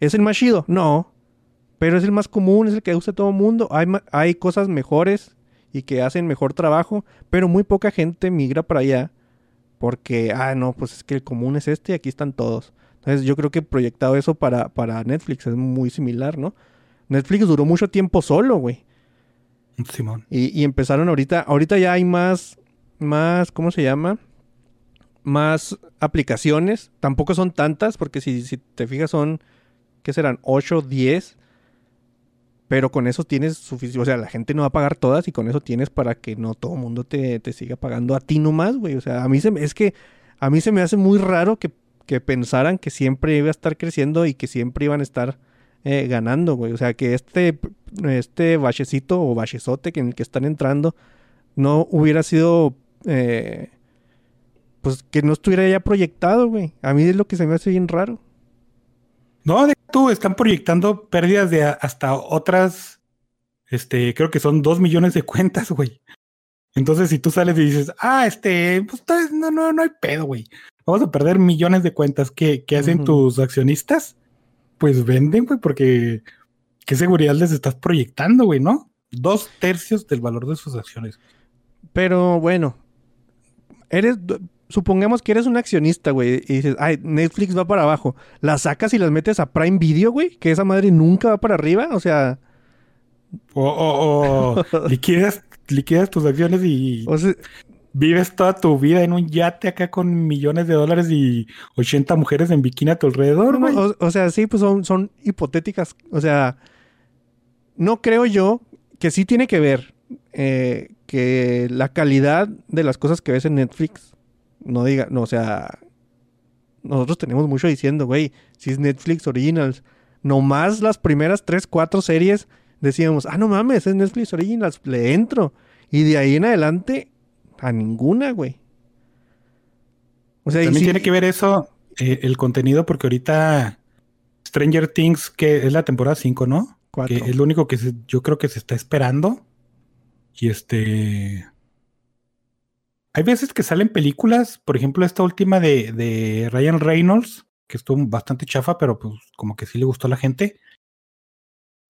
¿Es el más chido? No. Pero es el más común, es el que usa todo el mundo. Hay, hay cosas mejores y que hacen mejor trabajo, pero muy poca gente migra para allá porque, ah, no, pues es que el común es este y aquí están todos. Entonces yo creo que proyectado eso para, para Netflix es muy similar, ¿no? Netflix duró mucho tiempo solo, güey. Simón. Y, y empezaron ahorita, ahorita ya hay más, más, ¿cómo se llama? Más aplicaciones. Tampoco son tantas, porque si, si te fijas son, ¿qué serán? 8, 10. Pero con eso tienes suficiente, o sea, la gente no va a pagar todas y con eso tienes para que no todo el mundo te, te siga pagando a ti nomás, güey. O sea, a mí se me, es que a mí se me hace muy raro que, que pensaran que siempre iba a estar creciendo y que siempre iban a estar eh, ganando, güey. O sea, que este, este bachecito o bachezote en el que están entrando no hubiera sido, eh, pues que no estuviera ya proyectado, güey. A mí es lo que se me hace bien raro. No, de tú están proyectando pérdidas de hasta otras, este, creo que son dos millones de cuentas, güey. Entonces, si tú sales y dices, ah, este, pues no, no, no hay pedo, güey. Vamos a perder millones de cuentas. ¿Qué, qué hacen tus accionistas? Pues venden, güey, porque qué seguridad les estás proyectando, güey, ¿no? Dos tercios del valor de sus acciones. Pero bueno, eres, supongamos que eres un accionista, güey, y dices, ay, Netflix va para abajo. Las sacas y las metes a Prime Video, güey, que esa madre nunca va para arriba. O sea, O, o, o liquidas, liquidas tus acciones y o sea, vives toda tu vida en un yate acá con millones de dólares y 80 mujeres en bikini a tu alrededor, güey. o sea, sí, pues son, son hipotéticas. O sea, no creo yo que sí tiene que ver eh, que la calidad de las cosas que ves en Netflix no diga, no, o sea, nosotros tenemos mucho diciendo, güey, si es Netflix Originals, nomás las primeras tres, cuatro series decíamos, ah, no mames, es Netflix Originals, le entro. Y de ahí en adelante, a ninguna, güey. O sea, También tiene que ver eso, eh, el contenido, porque ahorita Stranger Things, que es la temporada 5, ¿no? cuatro. Que es lo único que se- yo creo que se está esperando. Y este. Hay veces que salen películas, por ejemplo, esta última de, Ryan Reynolds, que estuvo bastante chafa, pero pues como que sí le gustó a la gente.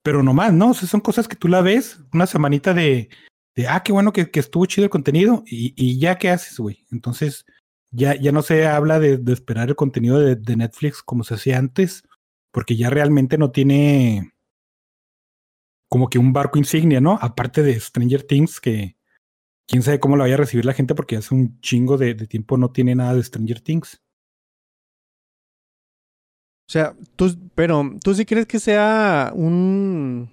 Pero nomás, ¿no? O sea, son cosas que tú la ves, una semanita de, de ah, qué bueno que, estuvo chido el contenido, y, ya qué haces, güey. Entonces, ya, ya no se habla de, esperar el contenido de Netflix como se hacía antes, porque ya realmente no tiene como que un barco insignia, ¿no? Aparte de Stranger Things, que quién sabe cómo lo vaya a recibir la gente, porque hace un chingo de, de tiempo no tiene nada de Stranger Things. O sea, tú, pero tú sí crees que sea un,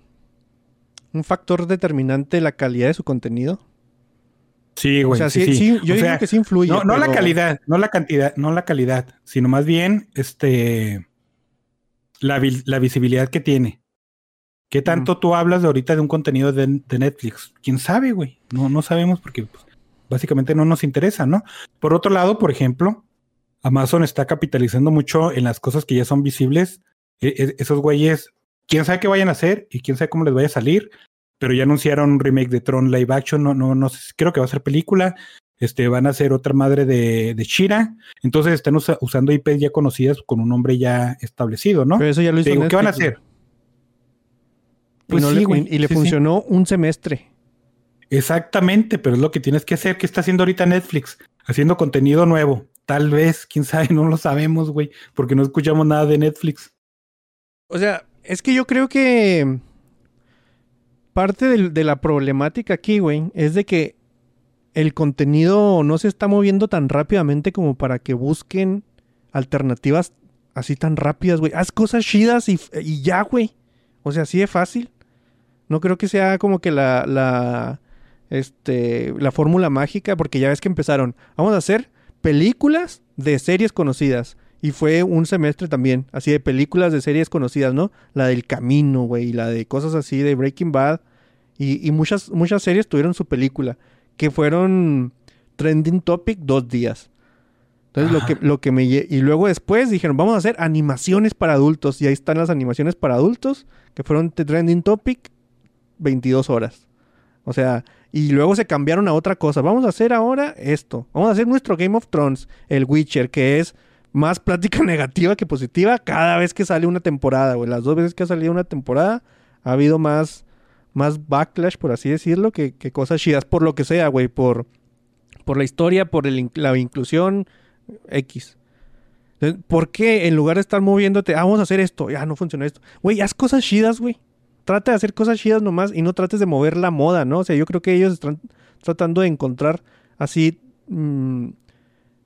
un factor determinante la calidad de su contenido. Sí, o güey. sea, sí, sí, sí. sí, yo O digo sea, que sí influye. No, no la calidad, no la cantidad, no la calidad, sino más bien este la, la visibilidad que tiene. ¿Qué tanto tú hablas de ahorita de un contenido de, de Netflix? ¿Quién sabe, güey? No, no sabemos porque pues, básicamente no nos interesa, ¿no? Por otro lado, por ejemplo, Amazon está capitalizando mucho en las cosas que ya son visibles. E- e- esos güeyes, quién sabe qué vayan a hacer y quién sabe cómo les vaya a salir, pero ya anunciaron un remake de Tron live action, no, no, no sé, creo que va a ser película. Este, van a hacer otra madre de, de Shira. Entonces están usa- usando IPs ya conocidas con un nombre ya establecido, ¿no? Pero eso ya lo hizo Te digo, ¿qué van a hacer? Pues y, no sí, le, güey, y le sí, sí. funcionó un semestre. Exactamente, pero es lo que tienes que hacer. ¿Qué está haciendo ahorita Netflix? Haciendo contenido nuevo. Tal vez, quién sabe, no lo sabemos, güey, porque no escuchamos nada de Netflix. O sea, es que yo creo que parte de la problemática aquí, güey, es de que el contenido no se está moviendo tan rápidamente como para que busquen alternativas así tan rápidas, güey. Haz cosas chidas y, y ya, güey. O sea, así de fácil. No creo que sea como que la, la, este, la fórmula mágica, porque ya ves que empezaron. Vamos a hacer películas de series conocidas. Y fue un semestre también, así de películas de series conocidas, ¿no? La del Camino, güey, y la de cosas así de Breaking Bad. Y, y muchas, muchas series tuvieron su película, que fueron trending topic dos días. Entonces, lo que, lo que me... Y luego después dijeron, vamos a hacer animaciones para adultos. Y ahí están las animaciones para adultos, que fueron trending topic 22 horas. O sea, y luego se cambiaron a otra cosa. Vamos a hacer ahora esto. Vamos a hacer nuestro Game of Thrones, el Witcher, que es más plática negativa que positiva cada vez que sale una temporada, güey. Las dos veces que ha salido una temporada ha habido más, más backlash, por así decirlo, que, cosas chidas, por lo que sea, güey. Por, por la historia, por la inclusión X. ¿Por qué en lugar de estar moviéndote, ah, vamos a hacer esto, ya no funcionó esto? Güey, haz cosas chidas, güey. Trata de hacer cosas chidas nomás y no trates de mover la moda, ¿no? O sea, yo creo que ellos están tratando de encontrar así, mm,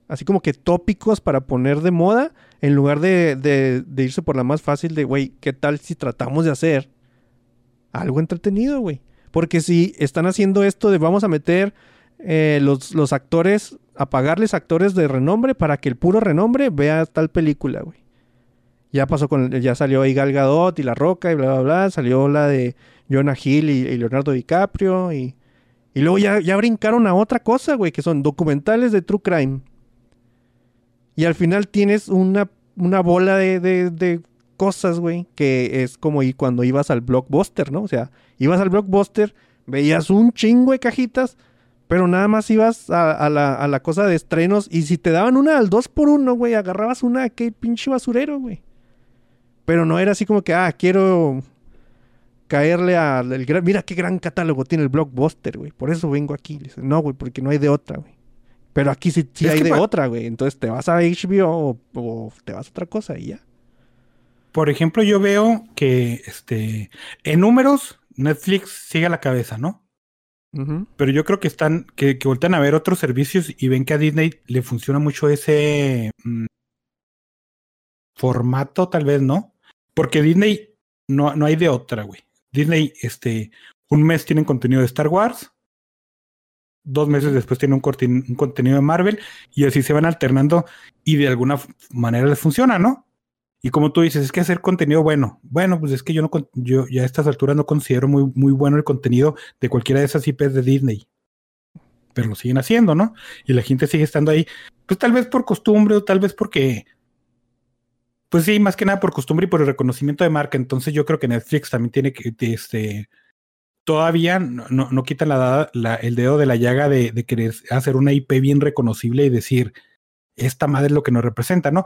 así como que tópicos para poner de moda en lugar de, irse por la más fácil de, güey, ¿qué tal si tratamos de hacer algo entretenido, güey? Porque si están haciendo esto de vamos a meter eh, los, los actores, a pagarles actores de renombre para que el puro renombre vea tal película, güey. Ya pasó con, ya salió ahí Gal Gadot y La Roca y bla, bla, bla. Salió la de Jonah Hill y, y Leonardo DiCaprio y, y luego ya, ya brincaron a otra cosa, güey, que son documentales de True Crime. Y al final tienes una, una bola de, de- de cosas, güey, que es como ir cuando ibas al blockbuster, ¿no? O sea, ibas al blockbuster, veías un chingo de cajitas, pero nada más ibas a, a la, a la cosa de estrenos y si te daban una al 2 por 1 güey, agarrabas una, qué pinche basurero, güey. Pero no era así como que, ah, quiero caerle al el gran- mira qué gran catálogo tiene el blockbuster, güey. Por eso vengo aquí. No, güey, porque no hay de otra, güey. Pero aquí sí, sí hay de pa- otra, güey. Entonces te vas a HBO o, o te vas a otra cosa y ya. Por ejemplo, yo veo que este, en números, Netflix sigue a la cabeza, ¿no? Pero yo creo que están, que, que voltean a ver otros servicios y ven que a Disney le funciona mucho ese mm, formato, tal vez, ¿no? Porque Disney no, no hay de otra, güey. Disney, este, un mes tienen contenido de Star Wars, dos meses después tienen un, contenido de Marvel y así se van alternando y de alguna manera les funciona, ¿no? Y como tú dices, es que hacer contenido bueno. Bueno, pues es que yo no, yo ya a estas alturas no considero muy, muy bueno el contenido de cualquiera de esas IPs de Disney. Pero lo siguen haciendo, ¿no? Y la gente sigue estando ahí. Pues tal vez por costumbre o tal vez porque. Pues sí, más que nada por costumbre y por el reconocimiento de marca. Entonces yo creo que Netflix también tiene que. Este, todavía no, no, no quita la, la- el dedo de la llaga de, de querer hacer una IP bien reconocible y decir, esta madre es lo que nos representa, ¿no?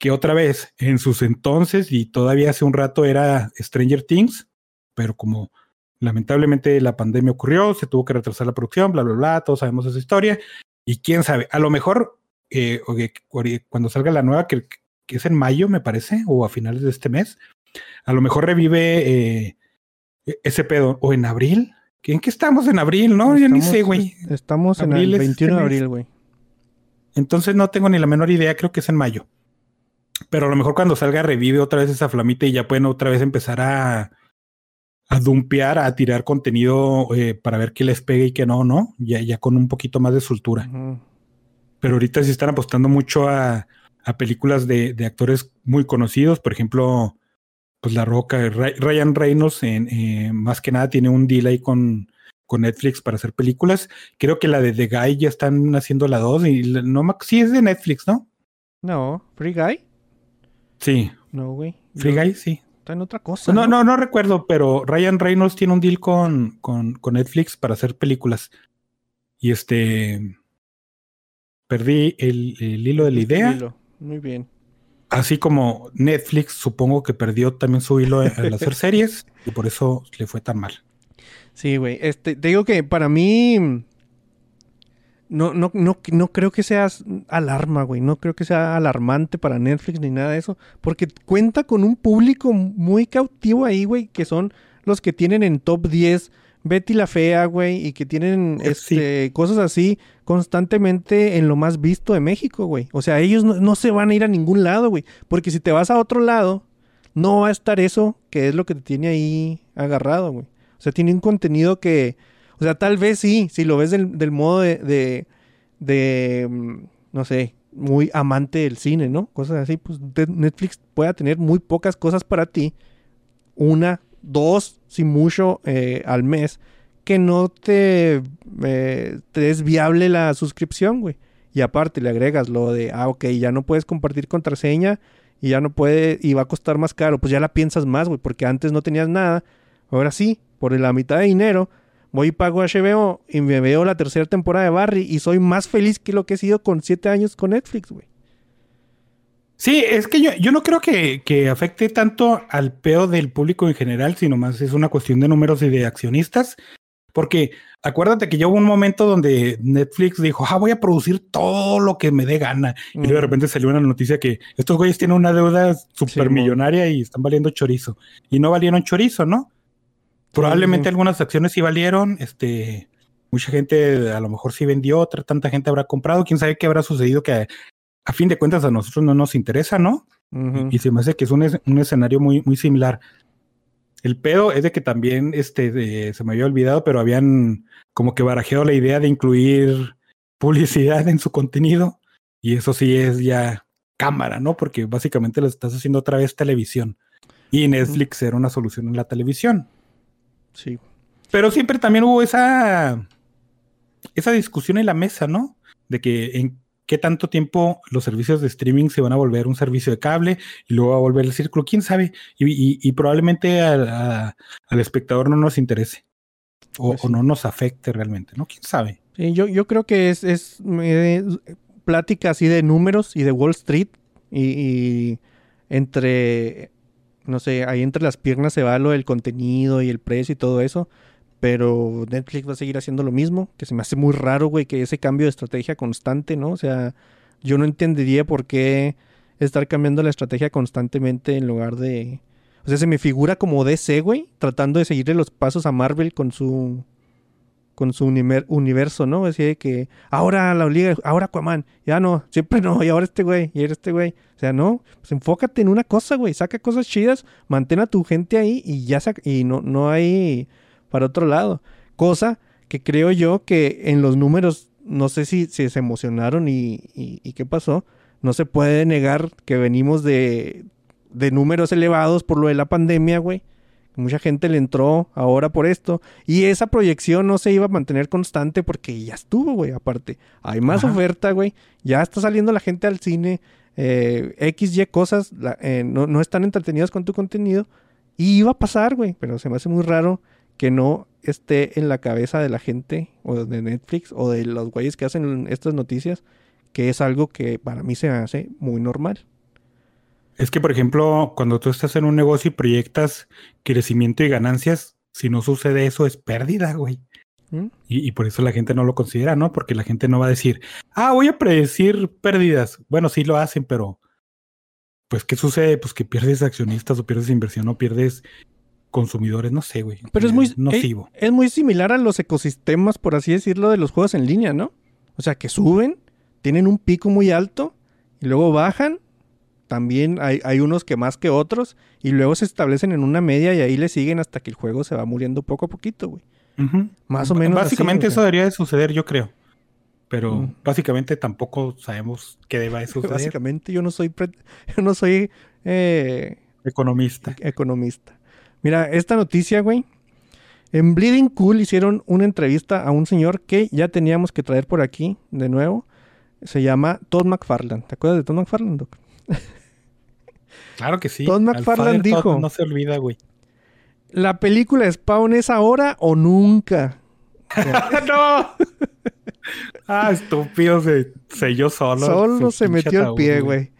Que otra vez, en sus entonces y todavía hace un rato era Stranger Things, pero como lamentablemente la pandemia ocurrió, se tuvo que retrasar la producción, bla, bla, bla, todos sabemos esa historia. Y quién sabe, a lo mejor eh, cuando salga la nueva, que, que es en mayo, me parece, o a finales de este mes, a lo mejor revive eh, ese pedo. O en abril. ¿En qué estamos en abril? No, yo ni sé, güey. Estamos en Abril el es 21 de este abril, güey. Entonces no tengo ni la menor idea, creo que es en mayo. Pero a lo mejor cuando salga revive otra vez esa flamita y ya pueden otra vez empezar a, a dumpear, a tirar contenido eh, para ver qué les pegue y qué no, ¿no? Ya, ya con un poquito más de soltura. Pero ahorita sí están apostando mucho a, a películas de, de actores muy conocidos. Por ejemplo, pues La Roca, Ryan Reynolds, en, eh, más que nada tiene un deal ahí con, con Netflix para hacer películas. Creo que la de The Guy ya están haciendo la 2 y no sí es de Netflix, ¿no? No, Free Guy. Sí. No, güey. Free Guy, sí. Está en otra cosa. No, no, no, recuerdo, pero Ryan Reynolds tiene un deal con, con, con Netflix para hacer películas. Y este. Perdí el, el hilo de la idea. Muy bien. Así como Netflix, supongo que perdió también su hilo al hacer series y por eso le fue tan mal. Sí, güey. Este, te digo que para mí no, no, no, no creo que sea alarma, güey. No creo que sea alarmante para Netflix ni nada de eso. Porque cuenta con un público muy cautivo ahí, güey. Que son los que tienen en top 10 Betty la Fea, güey. Y que tienen eh, este, cosas así constantemente en lo más visto de México, güey. O sea, ellos no, no se van a ir a ningún lado, güey. Porque si te vas a otro lado, no va a estar eso que es lo que te tiene ahí agarrado, güey. O sea, tiene un contenido que o sea, tal vez sí, si lo ves del, modo de, de, mm, no sé, muy amante del cine, ¿no? Cosas así, pues Netflix pueda tener muy pocas cosas para ti, una, dos, sin mucho eh, al mes, que no te, eh, te es viable la suscripción, güey. Y aparte le agregas lo de, ah, ok, ya no puedes compartir contraseña y ya no puede, y va a costar más caro, pues ya la piensas más, güey, porque antes no tenías nada, ahora sí, por la mitad de dinero voy y pago HBO y me veo la tercera temporada de Barry y soy más feliz que lo que he sido con siete años con Netflix, güey. Sí, es que yo, yo no creo que, que, afecte tanto al peo del público en general, sino más es una cuestión de números y de accionistas. Porque acuérdate que ya hubo un momento donde Netflix dijo, ah, voy a producir todo lo que me dé gana. Y de repente salió una noticia que estos güeyes tienen una deuda súper millonaria y están valiendo chorizo. Y no valieron chorizo, ¿no? Probablemente algunas acciones sí valieron, este, mucha gente a lo mejor sí vendió, otra tanta gente habrá comprado, quién sabe qué habrá sucedido que a, fin de cuentas a nosotros no nos interesa, ¿no? y, se me hace que es un, un, escenario muy, muy similar. El pedo es de que también, este, se me había olvidado, pero habían como que barajeado la idea de incluir publicidad en su contenido y eso sí es ya cámara, ¿no? Porque básicamente lo estás haciendo otra vez televisión y Netflix era una solución en la televisión. Sí. Pero siempre también hubo esa, esa discusión en la mesa, ¿no? De que en qué tanto tiempo los servicios de streaming se van a volver un servicio de cable y luego va a volver el círculo, quién sabe. Y, probablemente al espectador no nos interese pues o, no nos afecte realmente, ¿no? ¿Quién sabe? Sí, yo, yo creo que es, es plática así de números y de Wall Street y entre no sé, ahí entre las piernas se va lo del contenido y el precio y todo eso. Pero Netflix va a seguir haciendo lo mismo, que se me hace muy raro, güey, que ese cambio de estrategia constante, ¿no? O sea, yo no entendería por qué estar cambiando la estrategia constantemente en lugar de... O sea, se me figura como DC, güey, tratando de seguirle los pasos a Marvel con su con su universo, ¿no? Así que ahora la liga, ahora Aquaman, ya no, siempre no, y ahora este güey, y ahora este güey. O sea, no, pues enfócate en una cosa, güey, saca cosas chidas, mantén a tu gente ahí y ya y no, no hay para otro lado. Cosa que creo yo que en los números, no sé si, si se emocionaron y, y, qué pasó, no se puede negar que venimos de, de números elevados por lo de la pandemia, güey Mucha gente le entró ahora por esto. Y esa proyección no se iba a mantener constante porque ya estuvo, güey. Aparte, hay más oferta, güey. Ya está saliendo la gente al cine. Eh, X, Y cosas eh, no, no, están entretenidos con tu contenido. Y iba a pasar, güey. Pero se me hace muy raro que no esté en la cabeza de la gente o de Netflix o de los güeyes que hacen estas noticias. Que es algo que para mí se me hace muy normal. Es que, por ejemplo, cuando tú estás en un negocio y proyectas crecimiento y ganancias, si no sucede eso es pérdida, güey. ¿Mm? Y, por eso la gente no lo considera, ¿no? Porque la gente no va a decir, ah, voy a predecir pérdidas. Bueno, sí lo hacen, pero pues, ¿qué sucede? Pues que pierdes accionistas o pierdes inversión o pierdes consumidores, no sé, güey. Pero es muy nocivo. Es, es muy similar a los ecosistemas, por así decirlo, de los juegos en línea, ¿no? O sea, que suben, tienen un pico muy alto y luego bajan también hay, unos que más que otros y luego se establecen en una media y ahí le siguen hasta que el juego se va muriendo poco a poquito, güey. Más o menos. Básicamente eso debería de suceder, yo creo. Pero básicamente tampoco sabemos qué deba de suceder. Básicamente yo no soy, yo no soy eh, Economista. economista. Mira, esta noticia, güey. En Bleeding Cool hicieron una entrevista a un señor que ya teníamos que traer por aquí de nuevo. Se llama Todd McFarland. ¿Te acuerdas de Todd McFarland, Doc? Claro que sí. Todd Todd dijo- No se olvida, güey. ¿La película Spawn es ahora o nunca? ¡No! ah, estúpido, se selló solo. Solo se metió el pie, güey.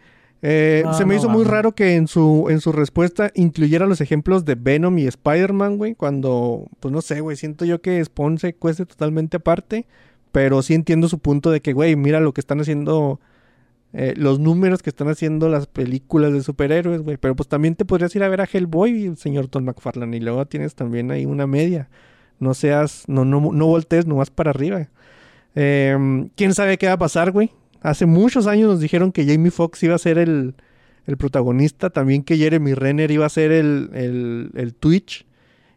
Eh, No, se me no hizo muy raro que en su, en su respuesta incluyera los ejemplos de Venom y Spider-Man, güey. Cuando, pues no sé, güey. Siento yo que Spawn se cueste totalmente aparte. Pero sí entiendo su punto de que, güey, mira lo que están haciendo. eh, los números que están haciendo las películas de superhéroes, güey. Pero pues también te podrías ir a ver a Hellboy, señor Tom McFarlane. Y luego tienes también ahí una media. No seas, no, no, no voltees nomás para arriba. Eh, ¿Quién sabe qué va a pasar, güey? Hace muchos años nos dijeron que Jamie Foxx iba a ser el, el protagonista, también que Jeremy Renner iba a ser el, el, el Twitch,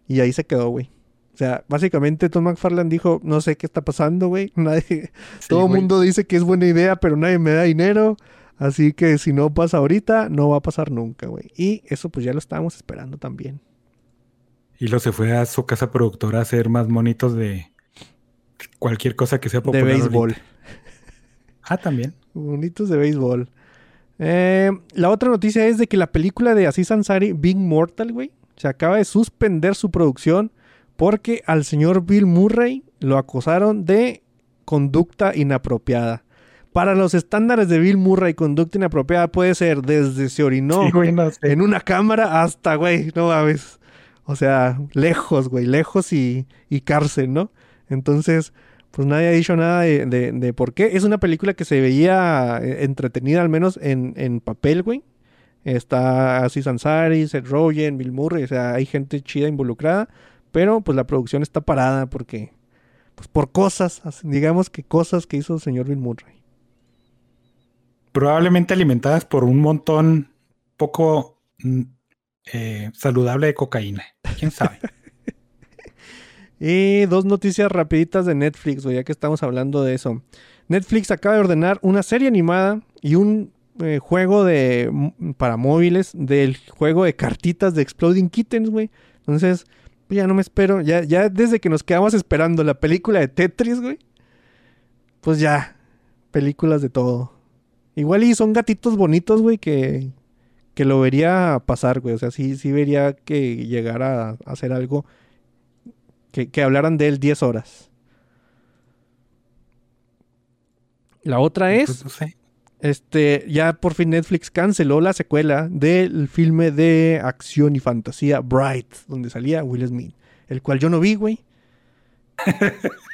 y ahí se quedó, güey. O sea, básicamente Tom McFarlane dijo, no sé qué está pasando, güey. Nadie, Sí, todo el mundo dice que es buena idea, pero nadie me da dinero. Así que si no pasa ahorita, no va a pasar nunca, güey. Y eso pues ya lo estábamos esperando también. Y luego se fue a su casa productora a hacer más monitos de cualquier cosa que sea De popular. béisbol. ahorita. Ah, también. Bonitos de béisbol. Eh, la otra noticia es de que la película de Aziz Ansari, Big Mortal, güey, se acaba de suspender su producción porque al señor Bill Murray lo acusaron de conducta inapropiada. Para los estándares de Bill Murray, conducta inapropiada puede ser desde se orinó Sí, güey, no sé. en una cámara hasta, güey, no mames. O sea, lejos, güey, lejos y, y cárcel, ¿no? Entonces, pues nadie ha dicho nada de, de- de por qué. Es una película que se veía eh, entretenida, al menos en, en papel, güey. Está Aziz Ansari, Seth Rogen, Bill Murray, o sea, hay gente chida involucrada, pero pues la producción está parada porque, pues por cosas, digamos que cosas que hizo el señor Bill Murray. Probablemente alimentadas por un montón poco mm, eh, saludable de cocaína. ¿Quién sabe? Y dos noticias rapiditas de Netflix, güey, ya que estamos hablando de eso. Netflix acaba de ordenar una serie animada y un eh, juego de m- para móviles del juego de cartitas de Exploding Kittens, güey. Entonces, pues ya no me espero. Ya, ya desde que nos quedamos esperando la película de Tetris, güey. Pues ya, películas de todo. Igual y son gatitos bonitos, güey, que, que lo vería pasar, güey. O sea, sí, sí vería que llegara a hacer algo que, que hablaran de él 10 horas. La otra es, no sé. este, ya por fin Netflix canceló la secuela del filme de acción y fantasía Bright, donde salía Will Smith, el cual yo no vi, güey.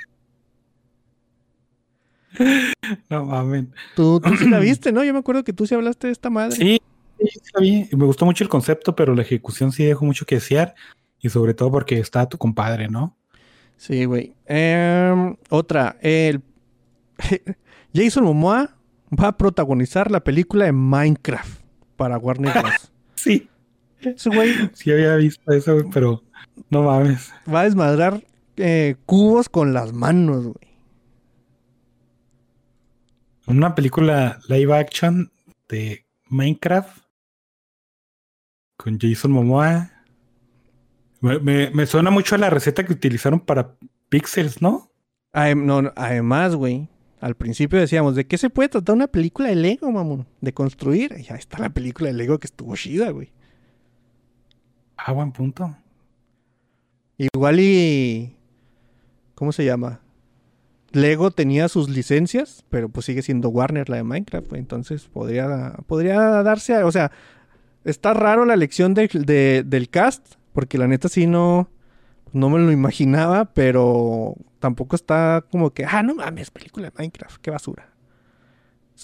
No mames. Tú, tú sí la viste, ¿no? Yo me acuerdo que tú sí hablaste de esta madre. Sí, sí, sabía. Y Me gustó mucho el concepto, pero la ejecución sí dejó mucho que desear. Y sobre todo porque está tu compadre, ¿no? Sí, güey. Em, otra, el Jason Momoa va a protagonizar la película de Minecraft para Warner Bros. Sí, Ese güey sí había visto eso, güey, pero no mames. va a desmadrar eh, cubos con las manos, güey. Una película live action de Minecraft con Jason Momoa. Me, me- me suena mucho a la receta que utilizaron para Pixels, ¿no? Adem- no, no, además, güey, al principio decíamos, ¿de qué se puede tratar una película de Lego, mamón? De construir. Y ahí está la película de Lego que estuvo chida, güey. Ah, buen punto. Igual y... ¿Cómo se llama? Lego tenía sus licencias, pero pues sigue siendo Warner la de Minecraft, güey. Entonces podría, podría darse... a- o sea, está raro la elección de- de- del cast, porque la neta sí no... No me lo imaginaba, pero tampoco está como que... Ah, no mames, película de Minecraft, qué basura.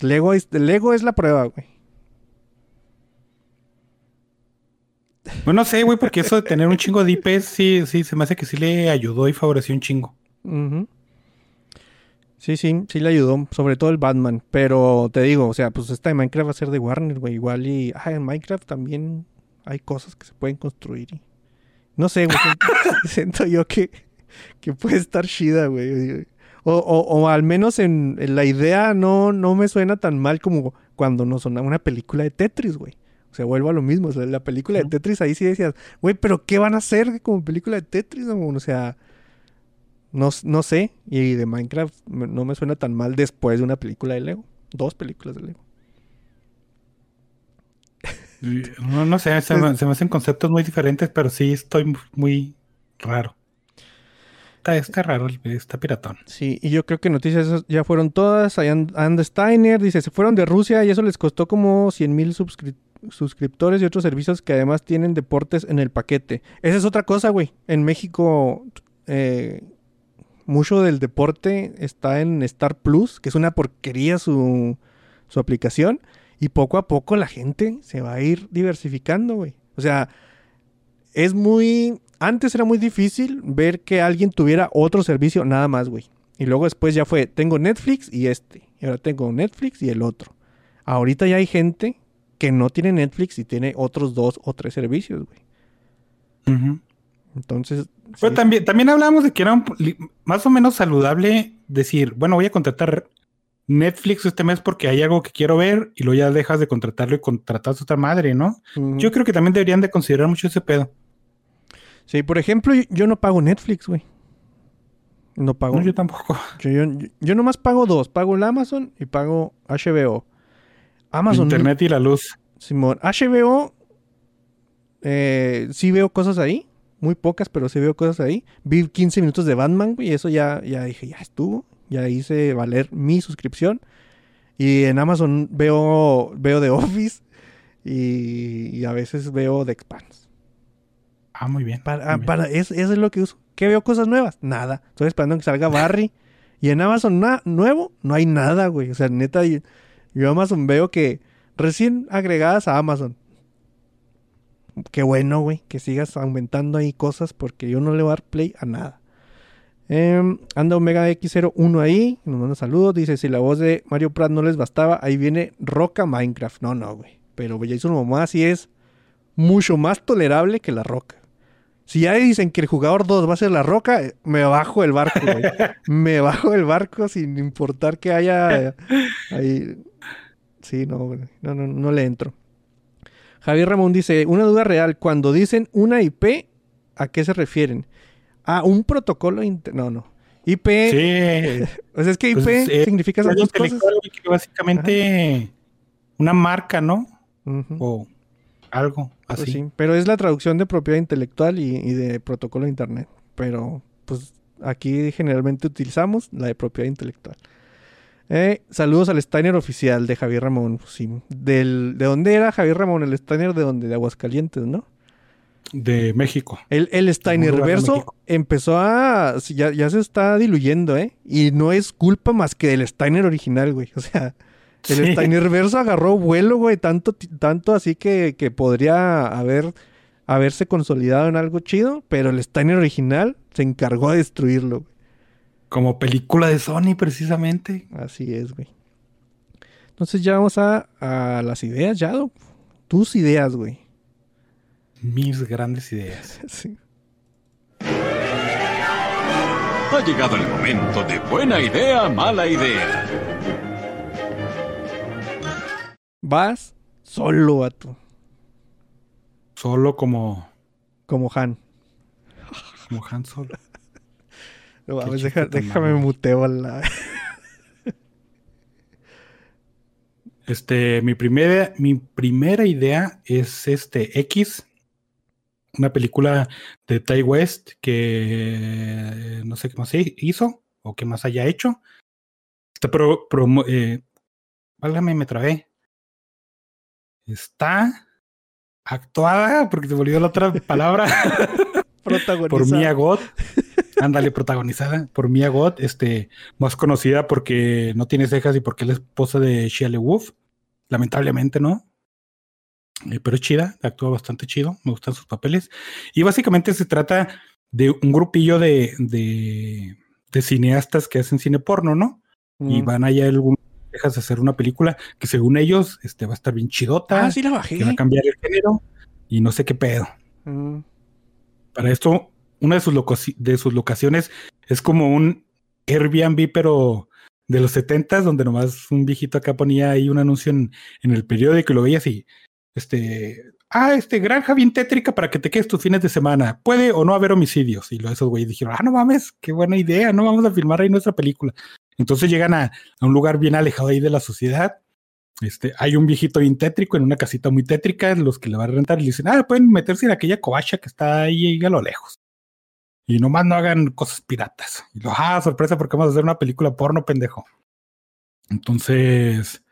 Lego es, Lego es la prueba, güey. Bueno, no sé, güey, porque eso de tener un chingo de IPs, sí, sí, se me hace que sí le ayudó y favoreció un chingo. Sí, sí, sí le ayudó, sobre todo el Batman, pero te digo, o sea, pues esta de Minecraft va a ser de Warner, güey, igual y, ah, en Minecraft también hay cosas que se pueden construir y... No sé, güey, siento, yo que, que puede estar chida, güey. O, o, o al menos en, en la idea no, no me suena tan mal como cuando nos sonaba una película de Tetris, güey. Se vuelve a lo mismo. O sea, la película de Tetris ahí sí decías, güey, pero ¿qué van a hacer como película de Tetris? O sea, no, no sé. Y de Minecraft no me suena tan mal después de una película de Lego. Dos películas de Lego. No, no sé, se me, se me hacen conceptos muy diferentes, pero sí estoy muy raro. Está, está raro, está piratón. Sí, y yo creo que noticias ya fueron todas. And Steiner dice, se fueron de Rusia y eso les costó como 100 mil suscriptores y otros servicios que además tienen deportes en el paquete. Esa es otra cosa, güey. En México, eh, mucho del deporte está en Star Plus, que es una porquería su, su aplicación. Y poco a poco la gente se va a ir diversificando, güey. O sea, es muy... Antes era muy difícil ver que alguien tuviera otro servicio nada más, güey. Y luego después ya fue, tengo Netflix y este. Y ahora tengo Netflix y el otro. Ahorita ya hay gente que no tiene Netflix y tiene otros dos o tres servicios, güey. Entonces... Pero sí. también, también hablábamos de que era un más o menos saludable decir, bueno, voy a contratar Netflix este mes porque hay algo que quiero ver y luego ya dejas de contratarlo y contratas a otra madre, ¿no? Yo creo que también deberían de considerar mucho ese pedo. Sí, por ejemplo, yo, yo no pago Netflix, güey. No pago. No, yo tampoco. Yo, yo, yo nomás pago dos. Pago el Amazon y pago HBO. Amazon. Internet y la luz. Simón. HBO. eh, sí veo cosas ahí. Muy pocas, pero sí veo cosas ahí. Vi 15 minutos de Batman, güey. Y eso ya, ya dije, ya estuvo. Ya hice valer mi suscripción. Y en Amazon veo, veo The Office. Y, y a veces veo The Expanse. Ah, muy bien. Para, muy bien. para eso, eso es lo que uso. ¿Qué veo cosas nuevas? Nada. Estoy esperando que salga Barry. y en Amazon na- nuevo, no hay nada, güey. O sea, neta, yo, yo Amazon veo que recién agregadas a Amazon. Qué bueno, güey, que sigas aumentando ahí cosas porque yo no le voy a dar play a nada. Em, anda Omega X01 ahí, nos manda saludos. Dice: Si la voz de Mario Prat no les bastaba, ahí viene Roca Minecraft. No, no, güey. Pero Jason Momoa sí es mucho más tolerable que la Roca. Si ya dicen que el jugador 2 va a ser la Roca, eh, me bajo el barco, güey. me bajo el barco sin importar que haya ahí. Sí, no, güey. no, no, no le entro. Javier Ramón dice, una duda real, cuando dicen una IP, ¿a qué se refieren? A un protocolo inter... No, no. IP... Sí. O sea, es que IP Pues, eh, significa esas dos cosas. que básicamente una marca, ¿no? O algo Pues así. sí, pero es la traducción de propiedad intelectual y, y de protocolo de internet. Pero, pues, aquí generalmente utilizamos la de propiedad intelectual. Eh, saludos al Steiner oficial de Javier Ramón. Pues sí. Del, ¿De dónde era Javier Ramón? El Steiner de dónde? De Aguascalientes, ¿no? De México. El, el Steiner lugar de verso México. empezó a... Ya, ya se está diluyendo, ¿eh? Y no es culpa más que del Steiner original, güey. O sea, el Sí. Steiner verso agarró vuelo, güey. Tanto, tanto así que, que podría haber, haberse consolidado en algo chido. Pero el Steiner original se encargó de destruirlo, güey. Como película de Sony, precisamente. Así es, güey. Entonces ya vamos a, a las ideas, ya. Tus ideas, güey. Mis grandes ideas. Sí. Ha llegado el momento de buena idea, mala idea. Vas solo, vato. Solo como, Como Han. como Han Solo. No deja- déjame malo. muteo a la... Este, mi primera, mi primera idea es este X, una película de Ty West que no sé qué más hi- hizo o qué más haya hecho. Está pro, promo- eh, válgame, me trabé. Está actuada, porque se volvió la otra palabra, protagonizada. por Mia Goth. Ándale, protagonizada por Mia Goth, este, más conocida porque no tiene cejas y porque es la esposa de Shia LaBeouf. Lamentablemente, ¿no? Eh, pero es chida, actúa bastante chido, me gustan sus papeles. Y básicamente se trata de un grupillo de, de, de cineastas que hacen cine porno, ¿no? Y van allá algunas dejas de hacer una película que según ellos este, va a estar bien chidota, Ah, sí la bajé. que va a cambiar el género y no sé qué pedo. Mm. Para esto, una de sus, de sus locaciones es como un Airbnb, pero de los 70 donde nomás un viejito acá ponía ahí un anuncio en, en el periódico y lo veías y este, ah, este, granja bien tétrica para que te quedes tus fines de semana. Puede o no haber homicidios. Y esos güeyes dijeron, ah, no mames, qué buena idea, no vamos a filmar ahí nuestra película. Entonces llegan a, un lugar bien alejado ahí de la sociedad. Este, hay un viejito bien tétrico en una casita muy tétrica, los que le van a rentar y le dicen, ah, pueden meterse en aquella covacha que está ahí, a lo lejos. Y nomás no hagan cosas piratas. Y lo, ah, sorpresa, porque vamos a hacer una película porno, pendejo. Entonces,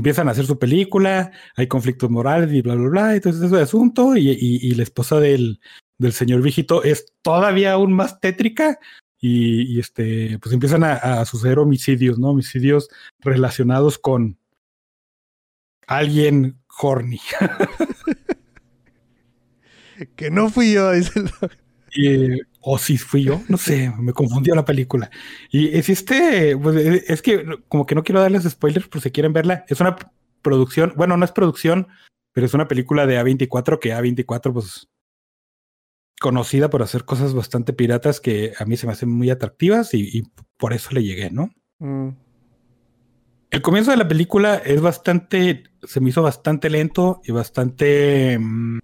empiezan a hacer su película, hay conflictos morales y bla, bla, bla, entonces ese asunto, y, y, y la esposa del, del, señor viejito es todavía aún más tétrica, y, y este, pues empiezan a, a, suceder homicidios, ¿no? Homicidios relacionados con alguien horny. que no fui yo, dice el... Y, o si fui yo, no sé, me confundió la película. Y es este, pues, es que como que no quiero darles spoilers por si quieren verla. Es una producción, bueno, no es producción, pero es una película de A24 que A24 pues conocida por hacer cosas bastante piratas que a mí se me hacen muy atractivas y, y por eso le llegué, ¿no? Mm. El comienzo de la película es bastante, se me hizo bastante lento y bastante mmm,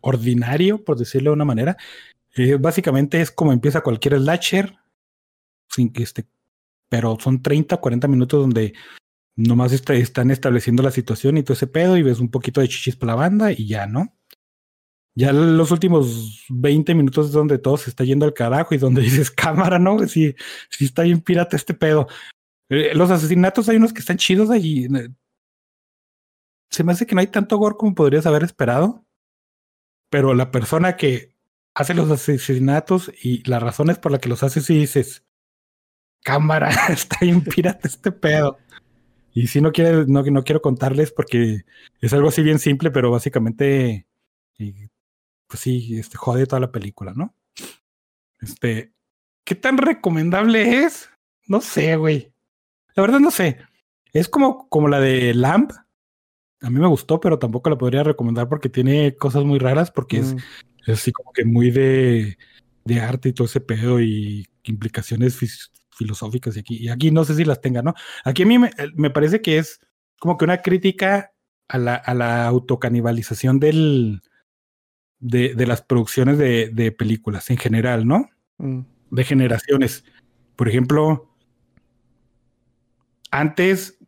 ordinario, por decirlo de una manera. Eh, básicamente es como empieza cualquier slasher, sin que esté, pero son 30, 40 minutos donde nomás está, están estableciendo la situación y todo ese pedo y ves un poquito de chichis para la banda y ya, ¿no? Ya los últimos 20 minutos es donde todo se está yendo al carajo y donde dices cámara, ¿no? Si, si está bien pirata este pedo. Eh, los asesinatos hay unos que están chidos allí. Se me hace que no hay tanto gore como podrías haber esperado. Pero la persona que hace los asesinatos y las razones por las que los hace, si dices, cámara, está bien pirata este pedo. Y si no quiere, no, no quiero contarles porque es algo así bien simple, pero básicamente, y, pues sí, este, jode toda la película, ¿no? Este, ¿qué tan recomendable es? No sé, güey. La verdad no sé. Es como, como la de Lamp. A mí me gustó, pero tampoco la podría recomendar porque tiene cosas muy raras, porque es, es, así como que muy de, de, arte y todo ese pedo y implicaciones filosóficas. Y aquí, y aquí no sé si las tenga, ¿no? Aquí a mí me, me parece que es como que una crítica a la, a la autocanibalización del, de, de, las producciones de, de, películas en general, ¿no? Mm. De generaciones. Por ejemplo, antes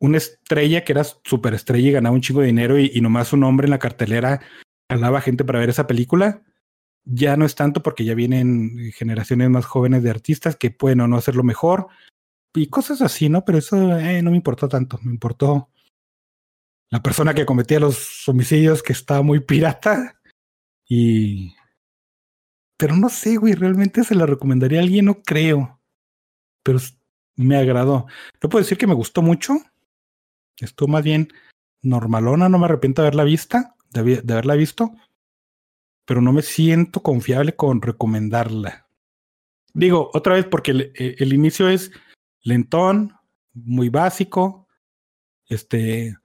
una estrella que era súper estrella y ganaba un chingo de dinero y, y, nomás un hombre en la cartelera jalaba gente para ver esa película. Ya no es tanto porque ya vienen generaciones más jóvenes de artistas que pueden o no hacerlo mejor y cosas así, ¿no? Pero eso eh, no me importó tanto. Me importó la persona que cometía los homicidios que estaba muy pirata y... Pero no sé, güey, realmente se la recomendaría a alguien, no creo. Pero me agradó. No puedo decir que me gustó mucho. Estuvo más bien normalona, no me arrepiento de haberla vista, de, haberla visto, pero no me siento confiable con recomendarla. Digo, otra vez, porque el, el inicio es lentón, muy básico. Este,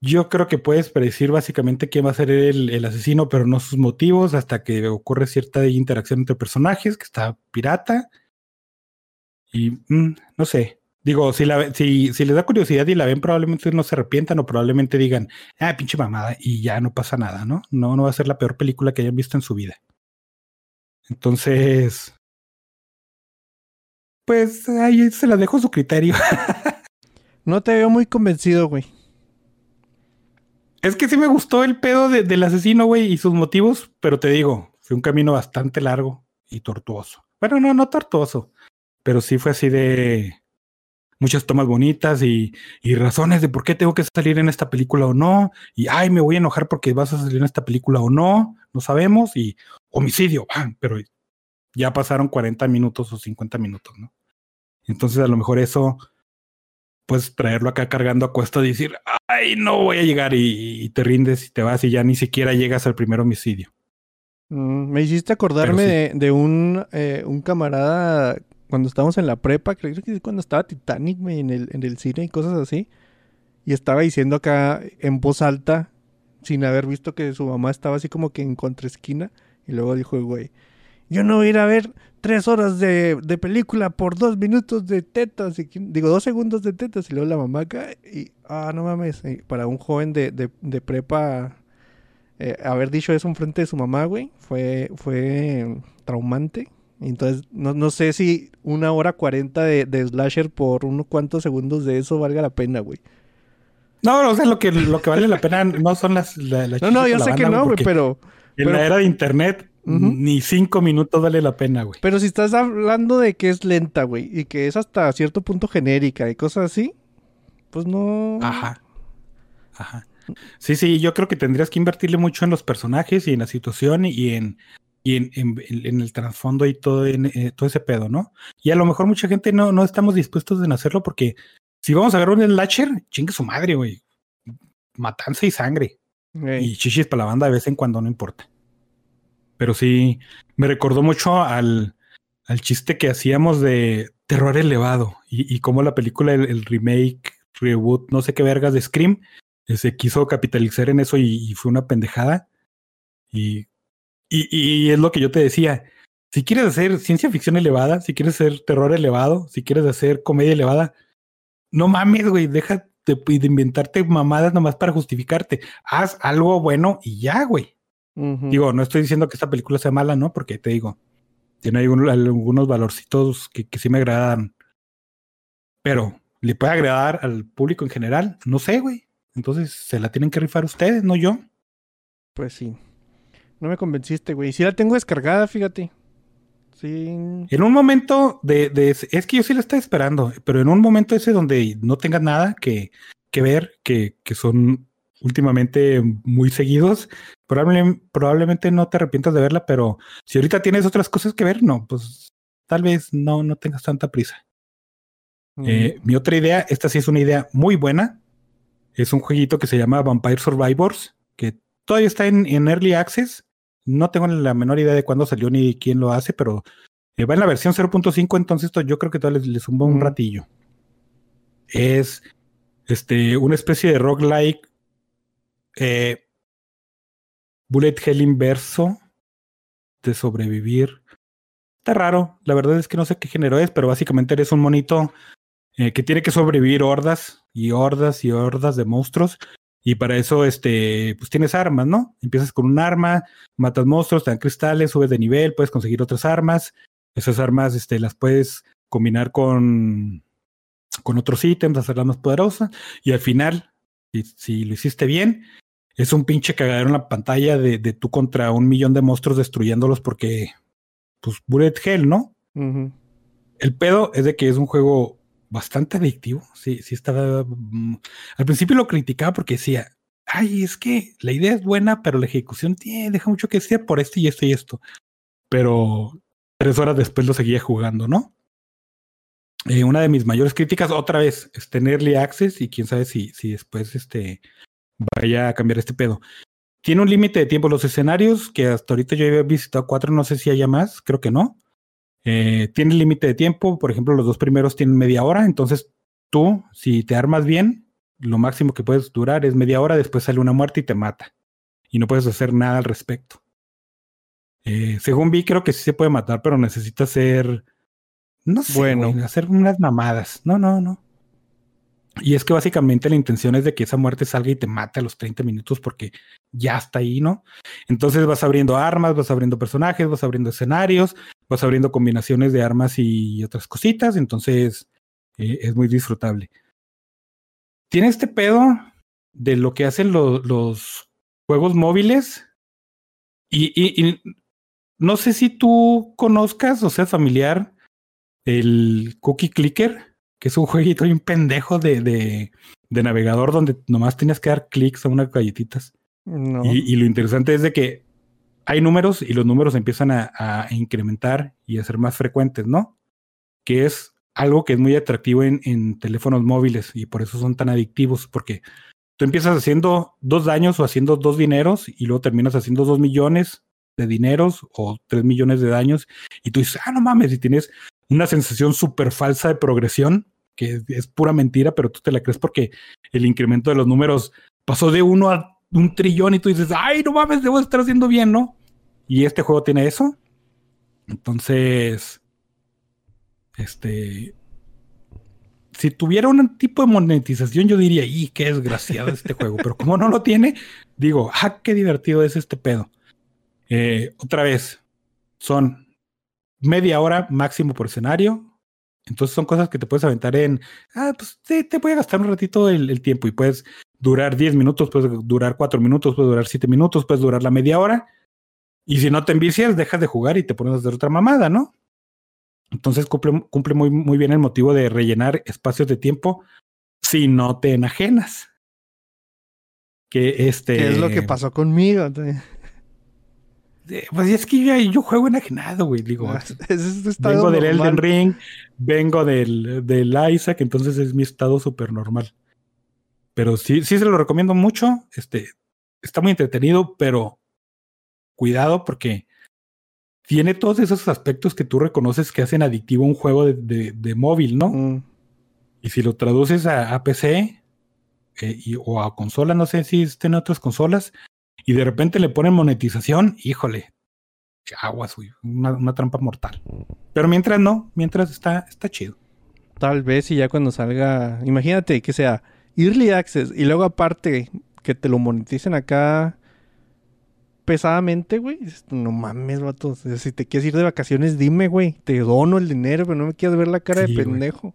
yo creo que puedes predecir básicamente quién va a ser el, el, asesino, pero no sus motivos, hasta que ocurre cierta interacción entre personajes, que está pirata. Y mm, no sé. Digo, si, la, si, si les da curiosidad y la ven, probablemente no se arrepientan o probablemente digan, ah, pinche mamada, y ya no pasa nada, ¿no? No, no va a ser la peor película que hayan visto en su vida. Entonces, pues ahí se la dejo a su criterio. no te veo muy convencido, güey. Es que sí me gustó el pedo de, del asesino, güey, y sus motivos, pero te digo, fue un camino bastante largo y tortuoso. Bueno, no, no tortuoso, pero sí fue así de muchas tomas bonitas y, y, razones de por qué tengo que salir en esta película o no, y ay, me voy a enojar porque vas a salir en esta película o no, no sabemos, y homicidio, ¡bam! pero ya pasaron 40 minutos o 50 minutos, ¿no? Entonces a lo mejor eso, puedes traerlo acá cargando a cuesta y decir, ay, no voy a llegar y, y, te rindes y te vas y ya ni siquiera llegas al primer homicidio. Mm, me hiciste acordarme sí. de, de, un, eh, un camarada cuando estábamos en la prepa, creo que cuando estaba Titanic en, el, en el cine y cosas así. Y estaba diciendo acá en voz alta, sin haber visto que su mamá estaba así como que en contraesquina. Y luego dijo, güey, yo no voy a ir a ver tres horas de, de película por dos minutos de tetas, y, digo, dos segundos de tetas, y luego la mamá acá, y, ah, no mames, para un joven de, de, de prepa, eh, haber dicho eso en frente de su mamá, güey, fue, fue traumante. Entonces, no, no sé si una hora cuarenta de, de slasher por unos cuantos segundos de eso valga la pena, güey. No, o sea, lo que, lo que vale la pena no son las... La, la No, no, yo sé que no, güey, pero... En pero- la era de internet, ni cinco minutos vale la pena, güey. Pero si estás hablando de que es lenta, güey, y que es hasta cierto punto genérica y cosas así, pues no. Ajá. Ajá. Sí, sí, yo creo que tendrías que invertirle mucho en los personajes y en la situación y en, y en, en- en el trasfondo y todo, en, eh, todo ese pedo, ¿no? Y a lo mejor mucha gente no, no estamos dispuestos en hacerlo porque si vamos a agarrar un slasher, chingue su madre, güey. Matanza y sangre. Y chichis para la banda de vez en cuando, no importa. Pero sí, me recordó mucho al, al chiste que hacíamos de terror elevado y, y cómo la película, el, el remake, reboot, no sé qué vergas de Scream, eh, se quiso capitalizar en eso y, y fue una pendejada. Y, y, y es lo que yo te decía. Si quieres hacer ciencia ficción elevada, si quieres hacer terror elevado, si quieres hacer comedia elevada, no mames, güey, deja de, de inventarte mamadas nomás para justificarte. Haz algo bueno y ya, güey. Digo, no estoy diciendo que esta película sea mala, ¿no? Porque te digo, tiene algunos valorcitos que, que sí me agradan. Pero, ¿le puede agradar al público en general? No sé, güey. Entonces, se la tienen que rifar ustedes, no yo. Pues sí. No me convenciste, güey. Sí la tengo descargada, fíjate. Sí. En un momento de, es que yo sí la estaba esperando, pero en un momento ese donde no tengas nada que, que ver, que, que son últimamente muy seguidos, probable- probablemente no te arrepientas de verla, pero si ahorita tienes otras cosas que ver, no, pues tal vez no, no tengas tanta prisa. Eh, mi otra idea, esta sí es una idea muy buena, es un jueguito que se llama Vampire Survivors, que todavía está en, en Early Access. No tengo la menor idea de cuándo salió ni quién lo hace, pero eh, va en la versión 0.5, entonces esto yo creo que todavía les, les zumba un ratillo. Es este, una especie de roguelike eh, bullet hell inverso de sobrevivir. Está raro, la verdad es que no sé qué género es, pero básicamente eres un monito eh, que tiene que sobrevivir hordas y hordas y hordas de monstruos. Y para eso, este, pues tienes armas, ¿no? Empiezas con un arma, matas monstruos, te dan cristales, subes de nivel, puedes conseguir otras armas. Esas armas, este, las puedes combinar con, con otros ítems, hacerlas más poderosas. Y al final, si, si lo hiciste bien, es un pinche cagadero en la pantalla de, de tú contra un millón de monstruos destruyéndolos porque, pues, bullet hell, ¿no? El pedo es de que es un juego bastante adictivo. Sí, sí estaba. mm, Al principio lo criticaba porque decía, ay, es que la idea es buena, pero la ejecución tiene, deja mucho que decir por esto y esto y esto. Pero tres horas después lo seguía jugando, ¿no? Eh, una de mis mayores críticas, otra vez, es tener early access y quién sabe si, si después este, vaya a cambiar este pedo. Tiene un límite de tiempo. Los escenarios, que hasta ahorita yo había visitado cuatro, no sé si haya más, creo que no. Eh, tiene límite de tiempo, por ejemplo, los dos primeros tienen media hora, entonces tú, si te armas bien, lo máximo que puedes durar es media hora, después sale una muerte y te mata. Y no puedes hacer nada al respecto. Eh, según vi, creo que sí se puede matar, pero necesita ser, no sé, Bueno. güey, hacer unas mamadas. No, no, no. Y es que básicamente la intención es de que esa muerte salga y te mate a los 30 minutos porque ya está ahí, ¿no? Entonces vas abriendo armas, vas abriendo personajes, vas abriendo escenarios, vas abriendo combinaciones de armas y otras cositas, entonces eh, es muy disfrutable. Tiene este pedo de lo que hacen lo- los juegos móviles y, y- y no sé si tú conozcas o seas familiar el Cookie Clicker, que es un jueguito bien pendejo de, de, de navegador donde nomás tienes que dar clics a unas galletitas. No. Y, y lo interesante es de que hay números y los números empiezan a, a incrementar y a ser más frecuentes, ¿no? Que es algo que es muy atractivo en, en teléfonos móviles y por eso son tan adictivos, porque tú empiezas haciendo dos daños o haciendo dos dineros y luego terminas haciendo dos millones de dineros o tres millones de daños y tú dices, ah, no mames, y tienes una sensación súper falsa de progresión, que es, pura mentira, pero tú te la crees porque el incremento de los números pasó de uno a un trillón y tú dices, ay, no mames, debo estar haciendo bien, ¿no? Y este juego tiene eso. Entonces, este, si tuviera un tipo de monetización, yo diría, ¡y qué desgraciado este juego! Pero como no lo tiene, digo, ¡ah, qué divertido es este pedo! Eh, otra vez, son media hora máximo por escenario. Entonces son cosas que te puedes aventar en, ah, pues te, te voy a gastar un ratito el, tiempo y puedes durar 10 minutos, puedes durar 4 minutos, puedes durar 7 minutos, puedes durar la media hora. Y si no te envicias, dejas de jugar y te pones a hacer otra mamada, ¿no? Entonces cumple, cumple muy, muy bien el motivo de rellenar espacios de tiempo si no te enajenas. Que este. ¿Qué es lo que pasó conmigo? Pues es que yo, yo juego enajenado, güey. Digo, Ah, es vengo del normal. Elden Ring, vengo del, del Isaac, entonces es mi estado súper normal. Pero sí, sí se lo recomiendo mucho. Este, está muy entretenido, pero cuidado porque tiene todos esos aspectos que tú reconoces que hacen adictivo un juego de, de, de móvil, ¿no? Mm, Y si lo traduces a, a PC eh, y, o a consola, no sé si estén otras consolas, y de repente le ponen monetización, híjole, aguas, güey, una, una trampa mortal. Pero mientras no, mientras está, está chido. Tal vez y ya cuando salga, imagínate que sea Early Access y luego aparte que te lo moneticen acá pesadamente, güey. No mames, vato. Si te quieres ir de vacaciones, dime, güey. Te dono el dinero, pero no me quieres ver la cara Sí, de pendejo.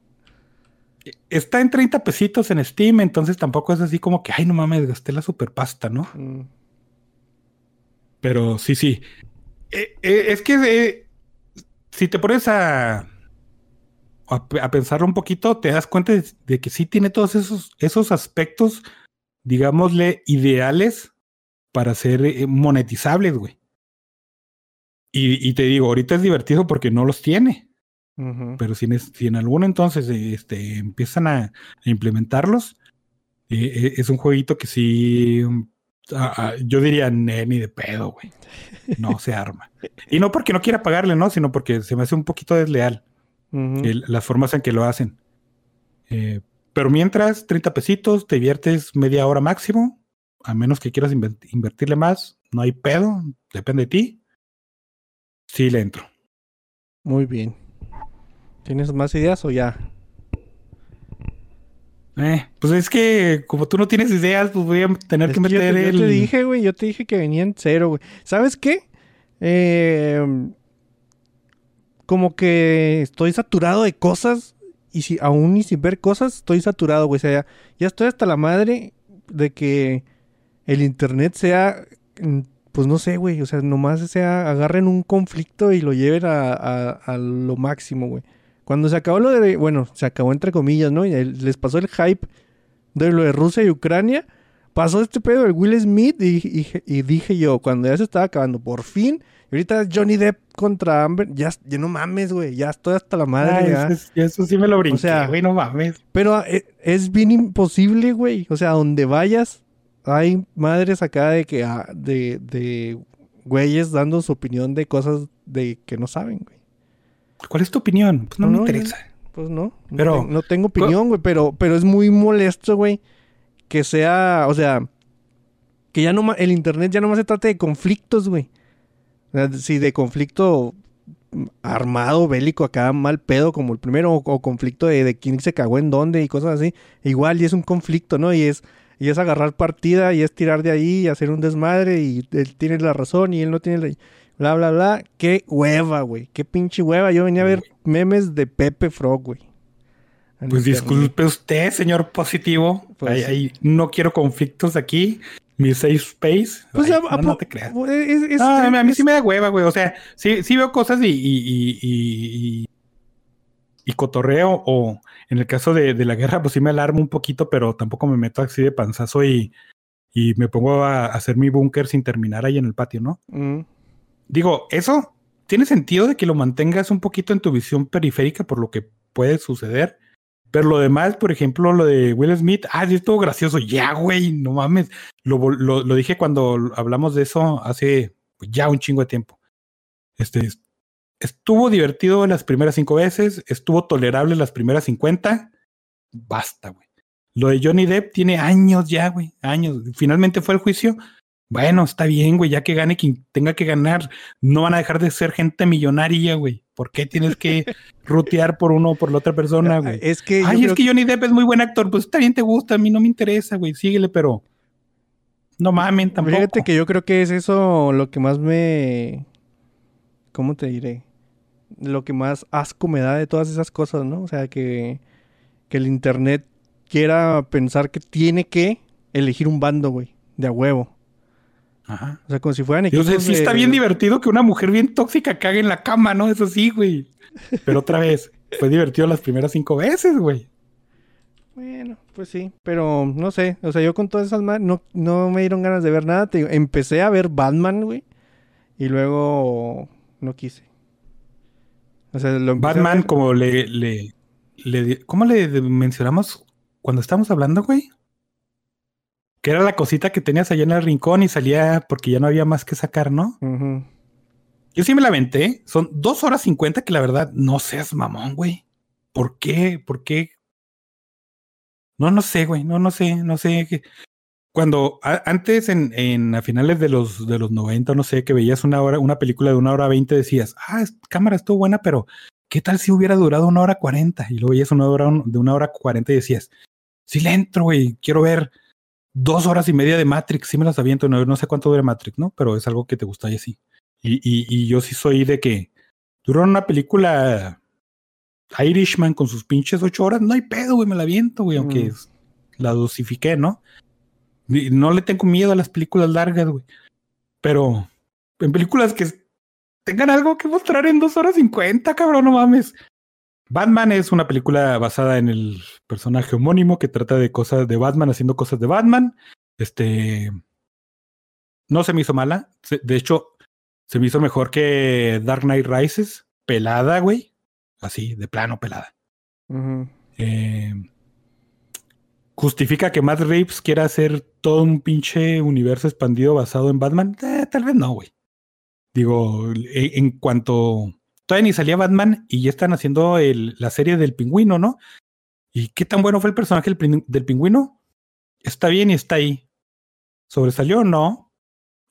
Está en 30 pesitos en Steam, entonces tampoco es así como que, ay, no mames, gasté la super pasta, ¿no? Mm, Pero sí, sí. Eh, eh, es que eh, si te pones a, a, a pensarlo un poquito, te das cuenta de, de que sí tiene todos esos, esos aspectos, digámosle, ideales para ser monetizables, güey. Y, y te digo, ahorita es divertido porque no los tiene, pero si en, si en algún entonces este, empiezan a, a implementarlos, eh, eh, es un jueguito que sí, ah, ah, yo diría, "Ne, ni de pedo, güey. No se arma. Y no porque no quiera pagarle, ¿no? Sino porque se me hace un poquito desleal el- las formas en que lo hacen. Eh, pero mientras, 30 pesitos, te diviertes media hora máximo, a menos que quieras inver- invertirle más, no hay pedo, depende de ti. Sí, le entro. Muy bien. ¿Tienes más ideas o ya? Eh, pues es que como tú no tienes ideas, pues voy a tener Es que que yo, meter te, yo el... te dije, güey, yo te dije que venía en cero, güey. ¿Sabes qué? Eh, como que estoy saturado de cosas y si aún y sin ver cosas, estoy saturado, güey. O sea, ya, ya estoy hasta la madre de que el internet sea, mm, pues no sé, güey. O sea, nomás sea, agarren un conflicto y lo lleven a, a- a lo máximo, güey. Cuando se acabó lo de, bueno, se acabó entre comillas, ¿no? Y les pasó el hype de lo de Rusia y Ucrania. Pasó este pedo del Will Smith y, y- y dije yo, cuando ya se estaba acabando, por fin, y ahorita Johnny Depp contra Amber, ya, ya no mames, güey, ya estoy hasta la madre. Ah, ya. eso, es- eso sí me lo brinqué, sea, güey, no mames. Pero eh, es bien imposible, güey. O sea, donde vayas, hay madres acá de que ah, de, de güeyes dando su opinión de cosas de que no saben, güey. ¿Cuál es tu opinión? Pues no, No, me no, interesa. Pues no, no, Pero- te- no tengo opinión, güey, pero, pero es muy molesto, güey, que sea, o sea, que ya no el internet ya no más se trate de conflictos, güey. O sea, si de conflicto armado, bélico, acá mal pedo como el primero, o, o conflicto de, de quién se cagó en dónde y cosas así, igual y es un conflicto, ¿no? Y es, y es agarrar partida y es tirar de ahí y hacer un desmadre y él tiene la razón y él no tiene la... Bla, bla, bla. Qué hueva, güey. Qué pinche hueva. Yo venía a ver memes de Pepe Frog, güey. Pues disculpe usted, señor positivo. Pues no quiero conflictos aquí. Mi safe space. Pues Ay, a- no, te creas. Es, es- a mí es- sí me da hueva, güey. O sea, sí, sí veo cosas y, y, y, y, y- y cotorreo. O en el caso de, de la guerra, pues sí me alarmo un poquito, pero tampoco me meto así de panzazo y, y me pongo a hacer mi búnker sin terminar ahí en el patio, ¿no? Mm, Digo, eso tiene sentido de que lo mantengas un poquito en tu visión periférica por lo que puede suceder. Pero lo demás, por ejemplo, lo de Will Smith, ah, sí estuvo gracioso. Ya, güey, no mames. Lo, lo, dije cuando hablamos de eso hace pues, ya un chingo de tiempo. Este, es- estuvo divertido las primeras cinco veces, estuvo tolerable las primeras 50. Basta, güey. Lo de Johnny Depp tiene años ya, güey, años. Finalmente fue el juicio. Bueno, está bien, güey, ya que gane quien tenga que ganar, no van a dejar de ser gente millonaria, güey. ¿Por qué tienes que rutear por uno o por la otra persona, güey? Es que. Ay, es que Johnny Depp es muy buen actor, pues está bien, te gusta, a mí no me interesa, güey, síguele, pero no mamen tampoco. Fíjate que yo creo que es eso lo que más me. ¿Cómo te diré? Lo que más asco me da de todas esas cosas, ¿no? O sea, que, que el internet quiera pensar que tiene que elegir un bando, güey, de a huevo. Ajá. O sea, como si fueran Yo equipos sé, sí de- está bien divertido que una mujer bien tóxica cague en la cama, ¿no? Eso sí, güey. Pero otra vez, fue divertido las primeras cinco veces, güey. Bueno, pues sí, pero no sé. O sea, yo con todas esas ma- no, no me dieron ganas de ver nada. Te empecé a ver Batman, güey. Y luego no quise. O sea, lo Batman, como le, le, le ¿Cómo le mencionamos cuando estábamos hablando, güey? Que era la cosita que tenías allá en el rincón y salía porque ya no había más que sacar, ¿no? Yo sí me la aventé. Son dos horas cincuenta que la verdad no seas mamón, güey. ¿Por qué? ¿Por qué? No, no sé, güey. No, no sé, no sé. Cuando a- antes en, en a finales de los de los 90, no sé, que veías una hora, una película de una hora veinte, decías, ah, es- cámara estuvo buena, pero ¿qué tal si hubiera durado una hora cuarenta? Y luego veías una hora de una hora cuarenta y decías, sí le entro, güey, quiero ver dos horas y media de Matrix, sí me las aviento, no, no sé cuánto dura Matrix, ¿no? Pero es algo que te gusta y así. Y, y, y yo sí soy de que duraron una película Irishman con sus pinches ocho horas, no hay pedo, güey, me la aviento, güey, aunque Mm. es- la dosifiqué, ¿no? Y no le tengo miedo a las películas largas, güey. Pero en películas que tengan algo que mostrar en dos horas cincuenta, cabrón, no mames. Batman es una película basada en el personaje homónimo que trata de cosas de Batman haciendo cosas de Batman. Este no se me hizo mala. De hecho, se me hizo mejor que Dark Knight Rises. Pelada, güey. Así, de plano, pelada. Eh, justifica que Matt Reeves quiera hacer todo un pinche universo expandido basado en Batman. Eh, tal vez no, güey. Digo, e- en cuanto todavía ni salía Batman y ya están haciendo el- la serie del pingüino, ¿no? ¿Y qué tan bueno fue el personaje del, pin- del pingüino? Está bien y está ahí. ¿Sobresalió? No.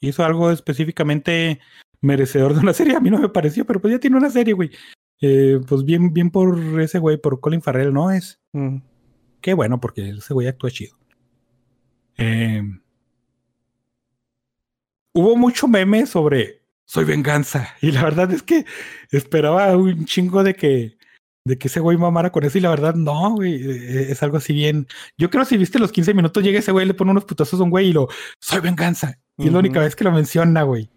Hizo algo específicamente merecedor de una serie. A mí no me pareció, pero pues ya tiene una serie, güey. Eh, pues bien, bien por ese güey, por Colin Farrell, ¿no? Es Ujú. qué bueno, porque ese güey actúa chido. Eh, hubo mucho meme sobre soy venganza. Y la verdad es que esperaba un chingo de que, de que ese güey mamara con eso. Y la verdad, no, güey. eh, Es algo así bien. Yo creo que si viste los 15 minutos, llega ese güey, le pone unos putazos a un güey y lo soy venganza. Y es la única vez que lo menciona, güey.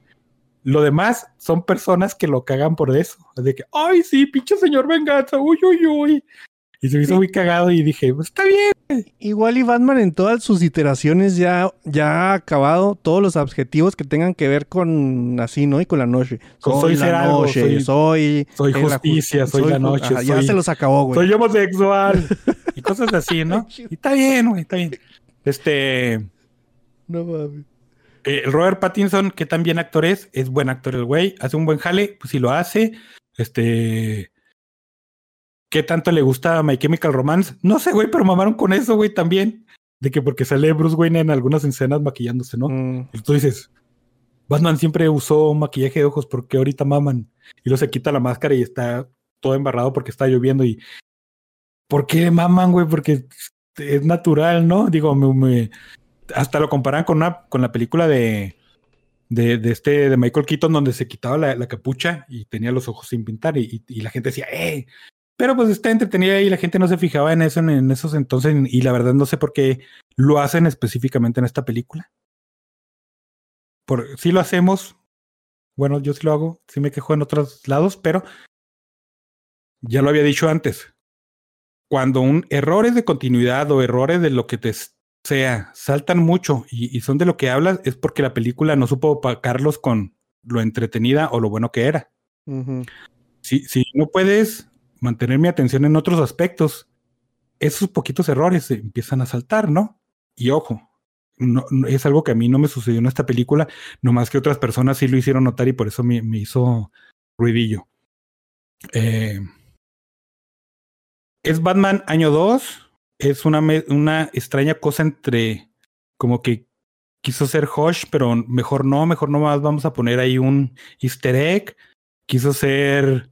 Lo demás son personas que lo cagan por eso. De que, ay, sí, pinche señor venganza, uy, uy, uy. Y se me hizo muy cagado y dije, pues está bien. Igual y Batman en todas sus iteraciones ya, ya ha acabado todos los objetivos que tengan que ver con así, ¿no? Y con la noche. Soy ser la algo, noche, soy- soy... soy justicia, soy la noche, Ajá, Ya soy- se los acabó, güey. Soy homosexual. y cosas así, ¿no? Y está bien, güey, está bien. Este, No mames. eh, Robert Pattinson, que tan bien actor es, es buen actor el güey, hace un buen jale, pues si lo hace. Este, ¿qué tanto le gusta My Chemical Romance? No sé, güey, pero mamaron con eso, güey, también. De que porque sale Bruce Wayne en algunas escenas maquillándose, ¿no? Mm, Y tú dices, Batman siempre usó maquillaje de ojos, porque ahorita maman? Y luego se quita la máscara y está todo embarrado porque está lloviendo. Y ¿por qué maman, güey? Porque es natural, ¿no? Digo, me, me- hasta lo comparan con una, con la película de, de, de este de Michael Keaton, donde se quitaba la, la capucha y tenía los ojos sin pintar, y, y- y la gente decía, ¡eh! Pero pues está entretenida y la gente no se fijaba en eso en, en esos entonces, y la verdad no sé por qué lo hacen específicamente en esta película. Por, sí lo hacemos. Bueno, yo sí lo hago, sí me quejo en otros lados, pero ya lo había dicho antes. Cuando un errores de continuidad o errores de lo que te sea saltan mucho y, y son de lo que hablas, es porque la película no supo opacarlos con lo entretenida o lo bueno que era. Si, si no puedes mantener mi atención en otros aspectos, esos poquitos errores empiezan a saltar, ¿no? Y ojo, es algo que a mí no me sucedió en esta película, nomás que otras personas sí lo hicieron notar y por eso me, hizo ruidillo. Eh, es Batman año 2, es una, una extraña cosa entre como que quiso ser Hush, pero mejor no, mejor no más vamos a poner ahí un easter egg. Quiso ser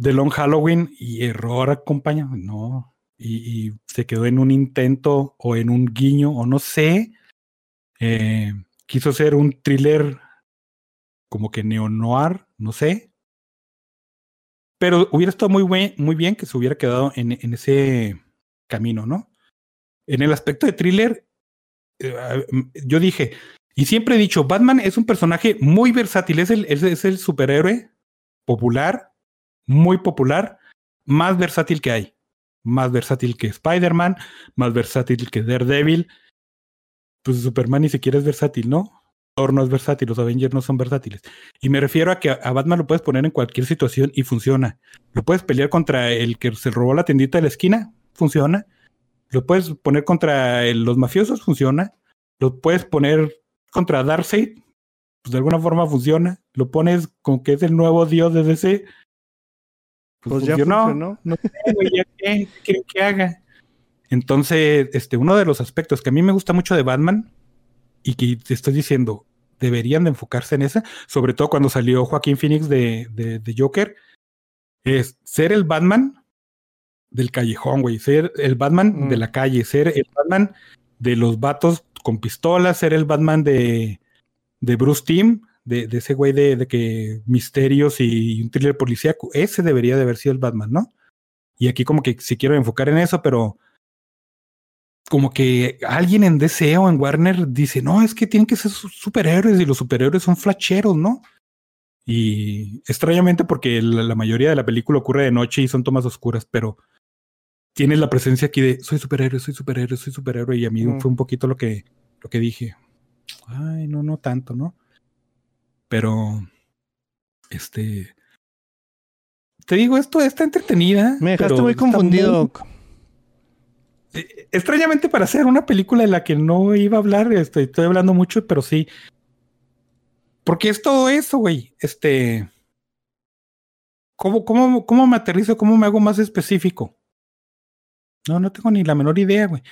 The Long Halloween y error acompaña, no. Y, se quedó en un intento o en un guiño o no sé. Eh, quiso ser un thriller como que neo-noir, no sé. Pero hubiera estado muy, buen, muy bien que se hubiera quedado en, en ese camino, ¿no? En el aspecto de thriller, eh, yo dije, y siempre he dicho, Batman es un personaje muy versátil, es el, es, es el superhéroe popular, muy popular, más versátil que hay. Más versátil que Spider-Man, más versátil que Daredevil. Pues Superman ni siquiera es versátil, ¿no? Thor no es versátil, los Avengers no son versátiles. Y me refiero a que a Batman lo puedes poner en cualquier situación y funciona. Lo puedes pelear contra el que se robó la tiendita de la esquina, funciona. Lo puedes poner contra los mafiosos, funciona. Lo puedes poner contra Darkseid, pues de alguna forma funciona. Lo pones con que es el nuevo dios de DC. Pues, ya funcionó. No sé, güey, ya qué, qué quieren que haga. Entonces, este, uno de los aspectos que a mí me gusta mucho de Batman y que te estoy diciendo, deberían de enfocarse en esa, sobre todo cuando salió Joaquín Phoenix de, de, de Joker, es ser el Batman del callejón, güey, ser el Batman Mm. de la calle, ser el Batman de los vatos con pistolas, ser el Batman de, de Bruce Timm, de, de ese güey de, de que misterios y un thriller policíaco, ese debería de haber sido el Batman, ¿no? Y aquí como que si quiero enfocar en eso, pero como que alguien en DC o en Warner dice, no, es que tienen que ser su- superhéroes y los superhéroes son flacheros, ¿no? Y extrañamente porque la, la mayoría de la película ocurre de noche y son tomas oscuras, pero tienes la presencia aquí de soy superhéroe, soy superhéroe, soy superhéroe y a mí Mm. fue un poquito lo que, lo que dije. Ay, no, no tanto, ¿no? Pero, este... Te digo, esto está entretenida. Me dejaste muy confundido. muy- eh, extrañamente para hacer una película de la que no iba a hablar, este, estoy hablando mucho, pero sí. Porque es todo eso, güey. Este. ¿Cómo, cómo, ¿Cómo me aterrizo? ¿Cómo me hago más específico? No, no tengo ni la menor idea, güey.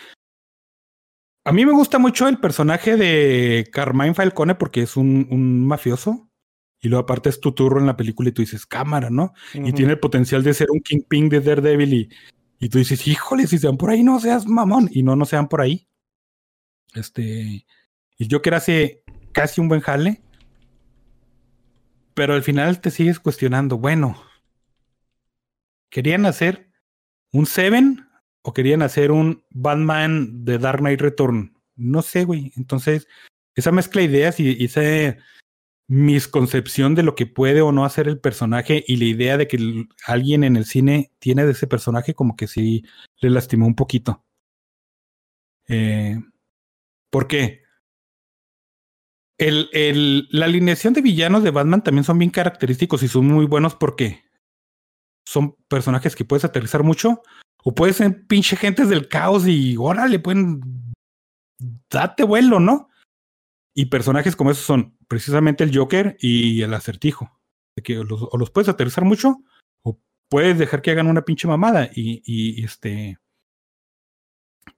A mí me gusta mucho el personaje de Carmine Falcone porque es un, un mafioso. Y luego aparte es tu turro en la película y tú dices, cámara, ¿no? y tiene el potencial de ser un Kingpin de Daredevil y, y tú dices, híjole, si se van por ahí, no seas mamón. Y no, no se van por ahí. Este. Y Joker hace casi un buen jale. Pero al final te sigues cuestionando, bueno, ¿querían hacer un Seven o querían hacer un Batman de Dark Knight Return? No sé, güey. Entonces, esa mezcla de ideas y, esa misconcepción de lo que puede o no hacer el personaje y la idea de que alguien en el cine tiene de ese personaje como que sí le lastimó un poquito. Eh, ¿Por qué? El, el- la alineación de villanos de Batman también son bien característicos y son muy buenos porque son personajes que puedes aterrizar mucho o puedes ser pinche gentes del caos y órale, pueden date vuelo, ¿no? Y personajes como esos son precisamente el Joker y el acertijo. De que los, o los puedes aterrizar mucho o puedes dejar que hagan una pinche mamada. Y, y este.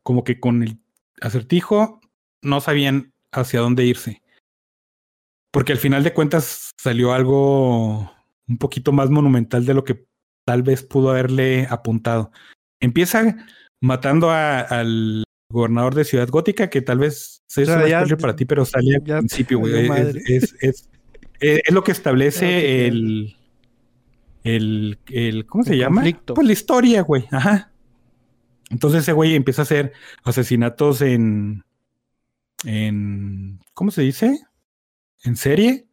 Como que con el acertijo no sabían hacia dónde irse. Porque al final de cuentas salió algo un poquito más monumental de lo que tal vez pudo haberle apuntado. Empieza matando a- al gobernador de Ciudad Gótica, que tal vez es sea, un ya- spoiler para ti, pero sale al principio, güey. Es, es, es, es- lo que establece el, el, el. ¿Cómo se llama? conflicto. Pues la historia, güey. Ajá. Entonces ese güey empieza a hacer asesinatos en. en ¿Cómo se dice? En serie.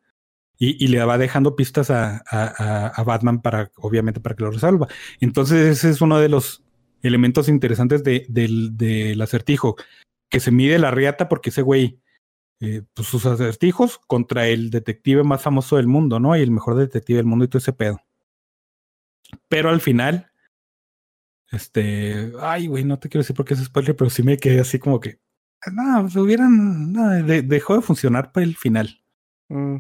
Y, y le va dejando pistas a, a- a- a Batman para, obviamente, para que lo resuelva. Entonces, ese es uno de los elementos interesantes de- del, del acertijo. Que se mide la riata porque ese güey, eh, pues sus acertijos contra el detective más famoso del mundo, ¿no? Y el mejor detective del mundo y todo ese pedo. Pero al final, este, ay, güey, no te quiero decir porque es spoiler, pero sí me quedé así como que, no, se hubieran, no, de- dejó de funcionar para el final. Mm.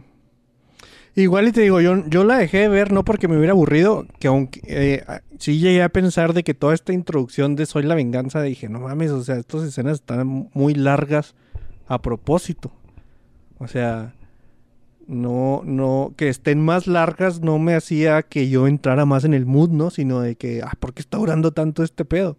Igual y te digo, yo, yo la dejé de ver no porque me hubiera aburrido, que aunque eh, sí llegué a pensar de que toda esta introducción de Soy la Venganza, dije, no mames, o sea, estas escenas están muy largas a propósito. O sea, no, no, que estén más largas no me hacía que yo entrara más en el mood, ¿no? Sino de que, ah, ¿por qué está durando tanto este pedo?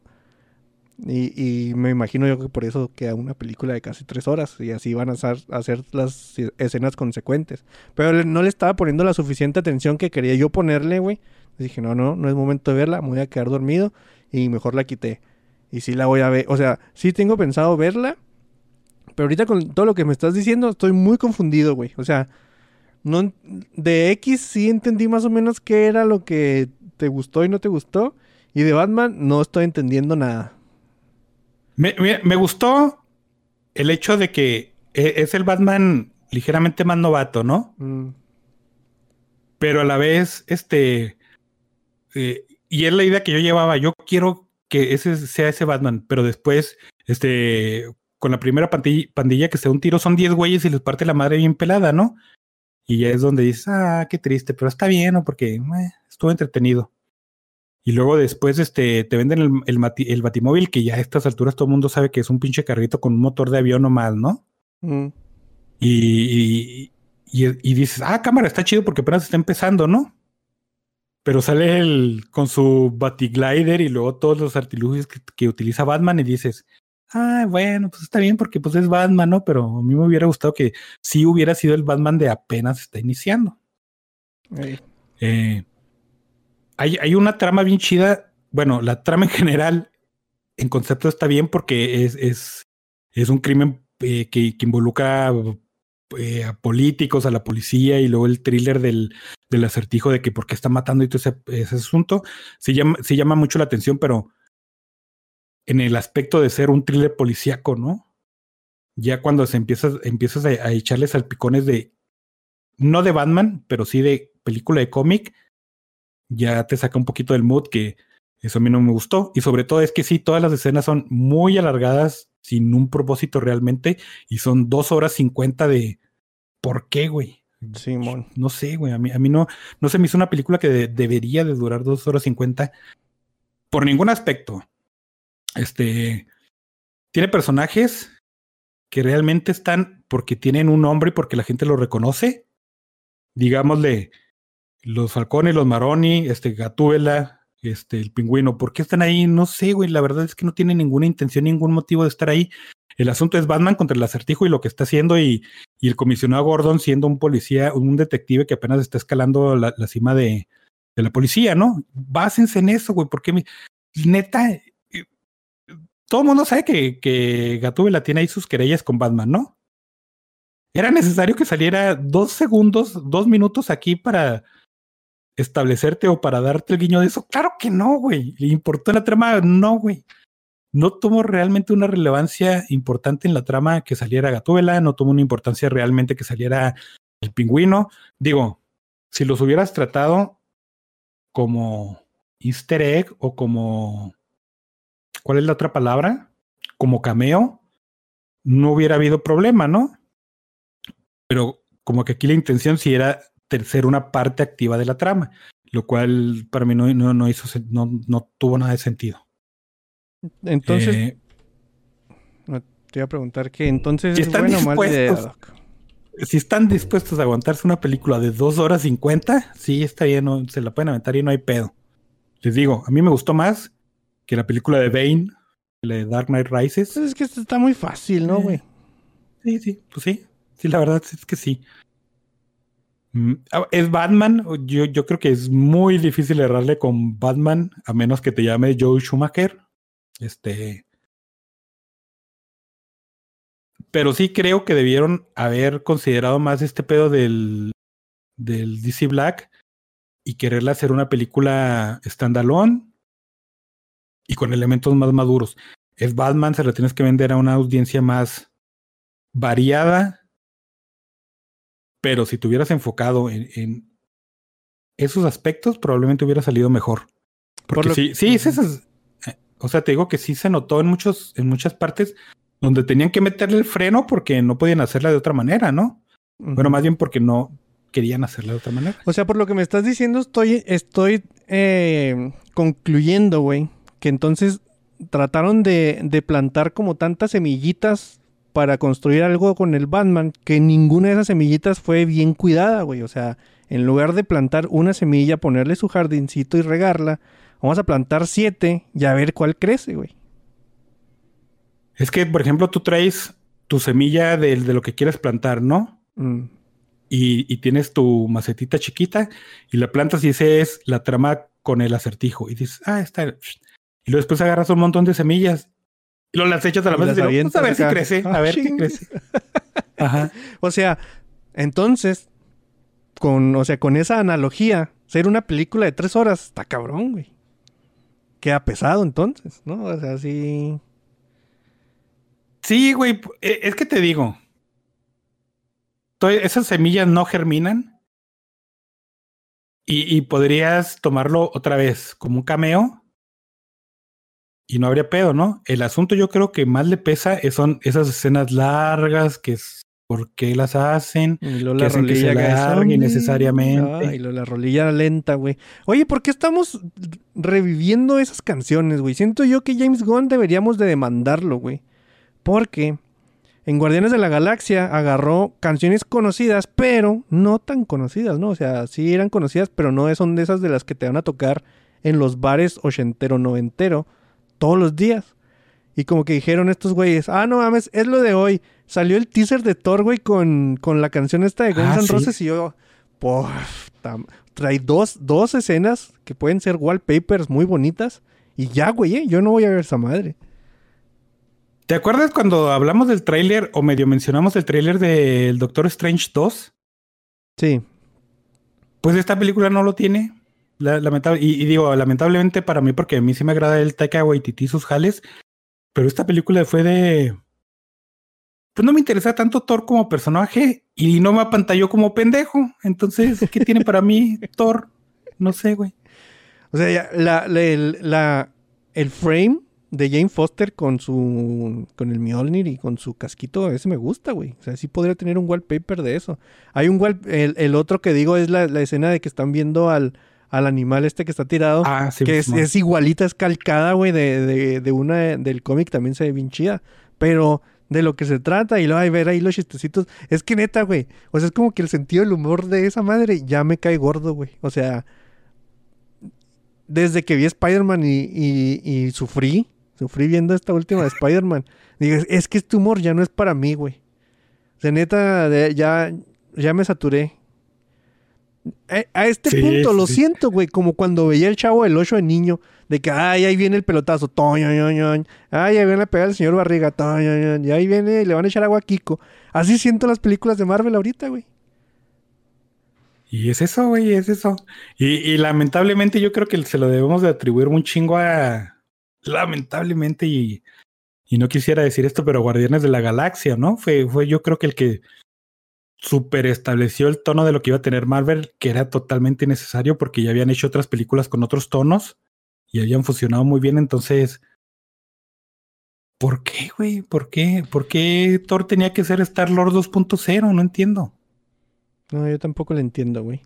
Y, me imagino yo que por eso queda una película de casi tres horas y así van a hacer, hacer las escenas consecuentes. Pero no le estaba poniendo la suficiente atención que quería yo ponerle, güey. Dije, no, no, no es momento de verla, me voy a quedar dormido y mejor la quité. Y sí la voy a ver, o sea, sí tengo pensado verla, pero ahorita con todo lo que me estás diciendo estoy muy confundido, güey. O sea, no de X sí entendí más o menos qué era lo que te gustó y no te gustó. Y de Batman no estoy entendiendo nada. Me, me- me gustó el hecho de que e- es el Batman ligeramente más novato, ¿no? Mm, Pero a la vez, este. eh, y es la idea que yo llevaba. Yo quiero que ese sea ese Batman, pero después, este. Con la primera pandilla, pandilla que se da un tiro, son 10 güeyes y les parte la madre bien pelada, ¿no? Y ya es donde dices, ah, qué triste, pero está bien, ¿no? Porque eh, estuvo entretenido. Y luego después este, te venden el, el, mati- el batimóvil, que ya a estas alturas todo el mundo sabe que es un pinche carrito con un motor de avión nomás, ¿no? mm, Y, y, y- y dices, ah, cámara, está chido porque apenas está empezando, ¿no? Pero sale el, con su Batiglider y luego todos los artilugios que, que utiliza Batman y dices, ah, bueno, pues está bien porque pues es Batman, ¿no? Pero a mí me hubiera gustado que sí hubiera sido el Batman de apenas está iniciando. Eh, hay, una trama bien chida. Bueno, la trama en general, en concepto está bien porque es, un crimen eh, que, involucra eh, a políticos, a la policía y luego el thriller del, acertijo de que por qué está matando y todo ese, asunto. Sí llama mucho la atención, pero en el aspecto de ser un thriller policíaco, ¿no? Ya cuando se empiezas, empiezas a, a echarle salpicones de, no de Batman, pero sí de película de cómic, ya te saca un poquito del mood que eso a mí no me gustó. Y sobre todo es que sí, todas las escenas son muy alargadas, sin un propósito realmente, y son dos horas cincuenta de ¿por qué, güey? Simón. No sé, güey. A mí, a mí no, no se me hizo una película que de- debería de durar dos horas cincuenta por ningún aspecto. Este tiene personajes que realmente están porque tienen un nombre y porque la gente lo reconoce. Digámosle, los Falcones, los Maroni, este Gatúbela, este, el pingüino. ¿Por qué están ahí? No sé, güey. La verdad es que no tienen ninguna intención, ningún motivo de estar ahí. El asunto es Batman contra el acertijo y lo que está haciendo y, el comisionado Gordon siendo un policía, un detective que apenas está escalando la, cima de, de la policía, ¿no? Básense en eso, güey, porque mi, neta, eh, todo el mundo sabe que, que Gatúbela tiene ahí sus querellas con Batman, ¿no? ¿Era necesario que saliera dos segundos, dos minutos aquí para establecerte o para darte el guiño de eso? Claro que no, güey. ¿Le importó la trama? No, güey. No tomó realmente una relevancia importante en la trama que saliera Gatúbela, no tomó una importancia realmente que saliera el pingüino. Digo, si los hubieras tratado como easter egg o como... ¿Cuál es la otra palabra? Como cameo, no hubiera habido problema, ¿no? Pero como que aquí la intención sí era ser una parte activa de la trama, lo cual para mí no, no, no hizo, no, no tuvo nada de sentido. Entonces, Eh, te iba a preguntar que entonces si es están buena o mala idea, dispuestos- si están dispuestos a aguantarse una película de dos horas 50, sí, está bien, no, se la pueden aventar y no hay pedo. Les digo, a mí me gustó más que la película de Bane, la de Dark Knight Rises. Pues es que esto está muy fácil, ¿no, Eh, güey? Sí, sí, pues sí. Sí, la verdad es que sí. Mm, ah, Es Batman. Yo, yo creo que es muy difícil errarle con Batman, a menos que te llame Joe Schumacher. Este. Pero sí creo que debieron haber considerado más este pedo del, del DC Black y quererle hacer una película standalone y con elementos más maduros. Es Batman, se lo tienes que vender a una audiencia más variada, pero si te hubieras enfocado en, en esos aspectos, probablemente hubiera salido mejor. Porque sí, sí, es esas- eh, o sea, te digo que sí se notó en muchos, en muchas partes donde tenían que meterle el freno porque no podían hacerla de otra manera, ¿no? Bueno, más bien porque no querían hacerla de otra manera. O sea, por lo que me estás diciendo, estoy, estoy eh, concluyendo, güey, que entonces trataron de, de plantar como tantas semillitas para construir algo con el Batman que ninguna de esas semillitas fue bien cuidada, güey. O sea, en lugar de plantar una semilla, ponerle su jardincito y regarla, vamos a plantar siete y a ver cuál crece, güey. Es que, por ejemplo, tú traes tu semilla de, de lo que quieres plantar, ¿no? Mm. Y, y tienes tu macetita chiquita y la plantas y ese es la trama con el acertijo. Y dices, ah, está. Y luego después agarras un montón de semillas y luego las echas a la Y mesa y avientas "Vamos a ver si acá". crece, Ah, a ver si crece. Ajá. O sea, entonces, con, o sea, con esa analogía, ser una película de tres horas está cabrón, güey. Queda pesado entonces, ¿no? O sea, sí. Sí, güey, eh, es que te digo, esas semillas no germinan y, y podrías tomarlo otra vez como un cameo y no habría pedo, ¿no? El asunto yo creo que más le pesa es- son esas escenas largas que es por qué las hacen. Y luego Que la hacen que se rolilla acá es, alargue "Zombie". innecesariamente. Ah, y luego la rolilla lenta, güey. Oye, ¿por qué estamos reviviendo esas canciones, güey? Siento yo que James Gunn deberíamos de demandarlo, güey. Porque en Guardianes de la Galaxia agarró canciones conocidas, pero no tan conocidas, ¿no? O sea, sí eran conocidas, pero no son de esas de las que te van a tocar en los bares ochentero, noventero, todos los días. Y como que dijeron estos güeyes, ah, no mames, es lo de hoy. Salió el teaser de Thor, güey, con, con la canción esta de Guns Ah, N' sí. Roses y yo, tam- trae dos, dos escenas que pueden ser wallpapers muy bonitas. Y ya, güey, ¿eh? yo no voy a ver esa madre. ¿Te acuerdas cuando hablamos del tráiler o medio mencionamos el tráiler del Doctor Strange 2? Sí, Pues esta película no lo tiene. La- lamentable, y, y digo, lamentablemente para mí, porque a mí sí me agrada el Taika Waititi y sus jales, pero esta película fue de... Pues no me interesa tanto Thor como personaje y no me apantalló como pendejo. Entonces, ¿qué tiene para mí Thor? No sé, güey. O sea, ya, la, la- el, la- el frame de Jane Foster con su con el Mjolnir y con su casquito, ese me gusta, güey. O sea, sí podría tener un wallpaper de eso. Hay un wall, el, el otro que digo es la, la escena de que están viendo al, al animal este que está tirado. Ah, sí. que es, igualita, es calcada, güey, de, de, de una del cómic también se ve bien chida. Pero de lo que se trata y luego hay ver ahí los chistecitos. Es que neta, güey. O sea, es como que el sentido del humor de esa madre ya me cae gordo, güey. O sea, desde que vi Spider-Man y, y- y sufrí, sufrí viendo esta última de Spider-Man. Digo, es- es que este humor ya no es para mí, güey. O sea, neta, de- ya, ya me saturé. A, a este Sí, punto lo sí. siento, güey, como cuando veía el chavo del 8 de niño, de que, ay, ahí viene el pelotazo, toño, ño, ño, ay, ahí viene a pegar el señor Barriga, toño, ño, y ahí viene y le van a echar agua a Kiko. Así siento las películas de Marvel ahorita, güey. Y es eso, güey, es eso. Y, y lamentablemente yo creo que se lo debemos de atribuir un chingo a... Lamentablemente, y, y no quisiera decir esto, pero Guardianes de la Galaxia, ¿no? Fue, fue yo creo que el que super estableció el tono de lo que iba a tener Marvel, que era totalmente innecesario porque ya habían hecho otras películas con otros tonos y habían funcionado muy bien, entonces... ¿Por qué, güey? ¿Por qué? ¿Por qué Thor tenía que ser Star-Lord 2.0? No entiendo. No, yo tampoco le entiendo, güey.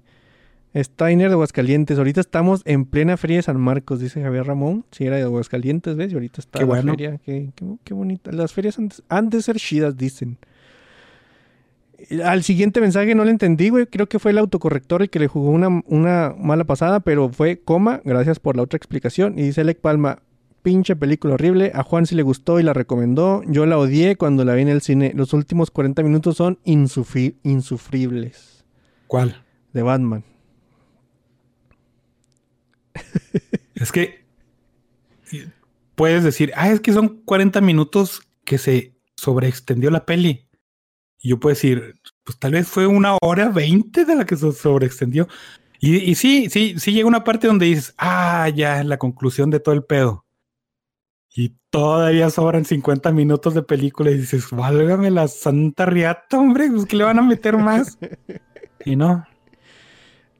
Steiner de Aguascalientes. Ahorita estamos en plena feria de San Marcos, dice Javier Ramón. Si era de Aguascalientes, ¿ves? Y ahorita está Qué la bueno. feria. Qué, qué, qué bonita. Las ferias han, de- han de ser chidas, dicen. Al siguiente mensaje no le entendí, güey. Creo que fue el autocorrector el que le jugó una, una mala pasada, pero fue coma. Gracias por la otra explicación. Y dice Alec Palma, pinche película horrible. A Juan sí le gustó y la recomendó. Yo la odié cuando la vi en el cine. Los últimos 40 minutos son insufri- insufribles. ¿Cuál? De Batman. Es que puedes decir, ah, es que son 40 minutos que se sobreextendió la peli. Y yo puedo decir, pues tal vez fue una hora 20 de la que se sobreextendió. Y, y sí, sí, sí llega una parte donde dices, ah, ya, la conclusión de todo el pedo. Y todavía sobran 50 minutos de película y dices, válgame la santa riata, hombre, pues que le van a meter más. y no,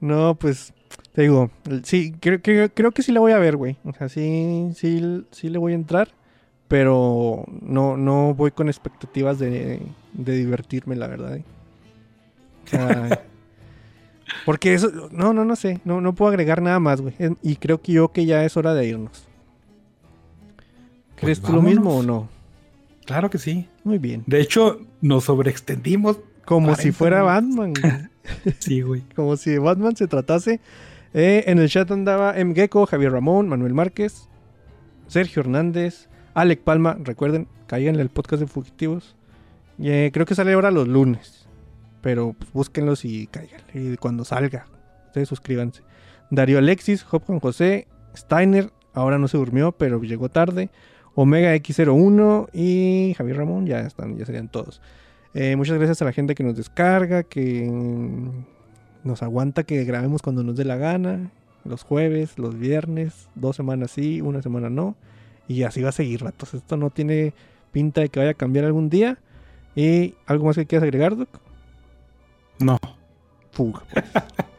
No, pues te digo, sí, creo, que creo que sí la voy a ver, güey. O sea, sí, sí, sí le voy a entrar, pero no, no voy con expectativas de, de divertirme, la verdad. eh. O sea, porque eso, no, no, no sé, no, no puedo agregar nada más, güey. Y creo que yo que ya es hora de irnos. ¿Crees Pues tú lo mismo o no? claro que sí. Muy bien. De hecho, nos sobreextendimos. Como 40 si fuera. Batman. güey. Sí, güey. Como si de Batman se tratase. Eh, en el chat andaba M. Gecko, Javier Ramón, Manuel Márquez, Sergio Hernández, Alec Palma. Recuerden, caigan el podcast de Fugitivos. Eh, creo que sale ahora los lunes. Pero pues, búsquenlos y caigan. Y cuando salga, ustedes suscríbanse. Darío Alexis, Job Juan José, Steiner. Ahora no se durmió, pero llegó tarde. Omega X01 y Javier Ramón. Ya están, ya serían todos. Eh, muchas gracias a la gente que nos descarga, que nos aguanta que grabemos cuando nos dé la gana. Los jueves, los viernes, dos semanas sí, una semana no. Y así va a seguir, ratos. Esto no tiene pinta de que vaya a cambiar algún día. ¿Y algo más que quieras agregar, Doc? No. Fuga. pues.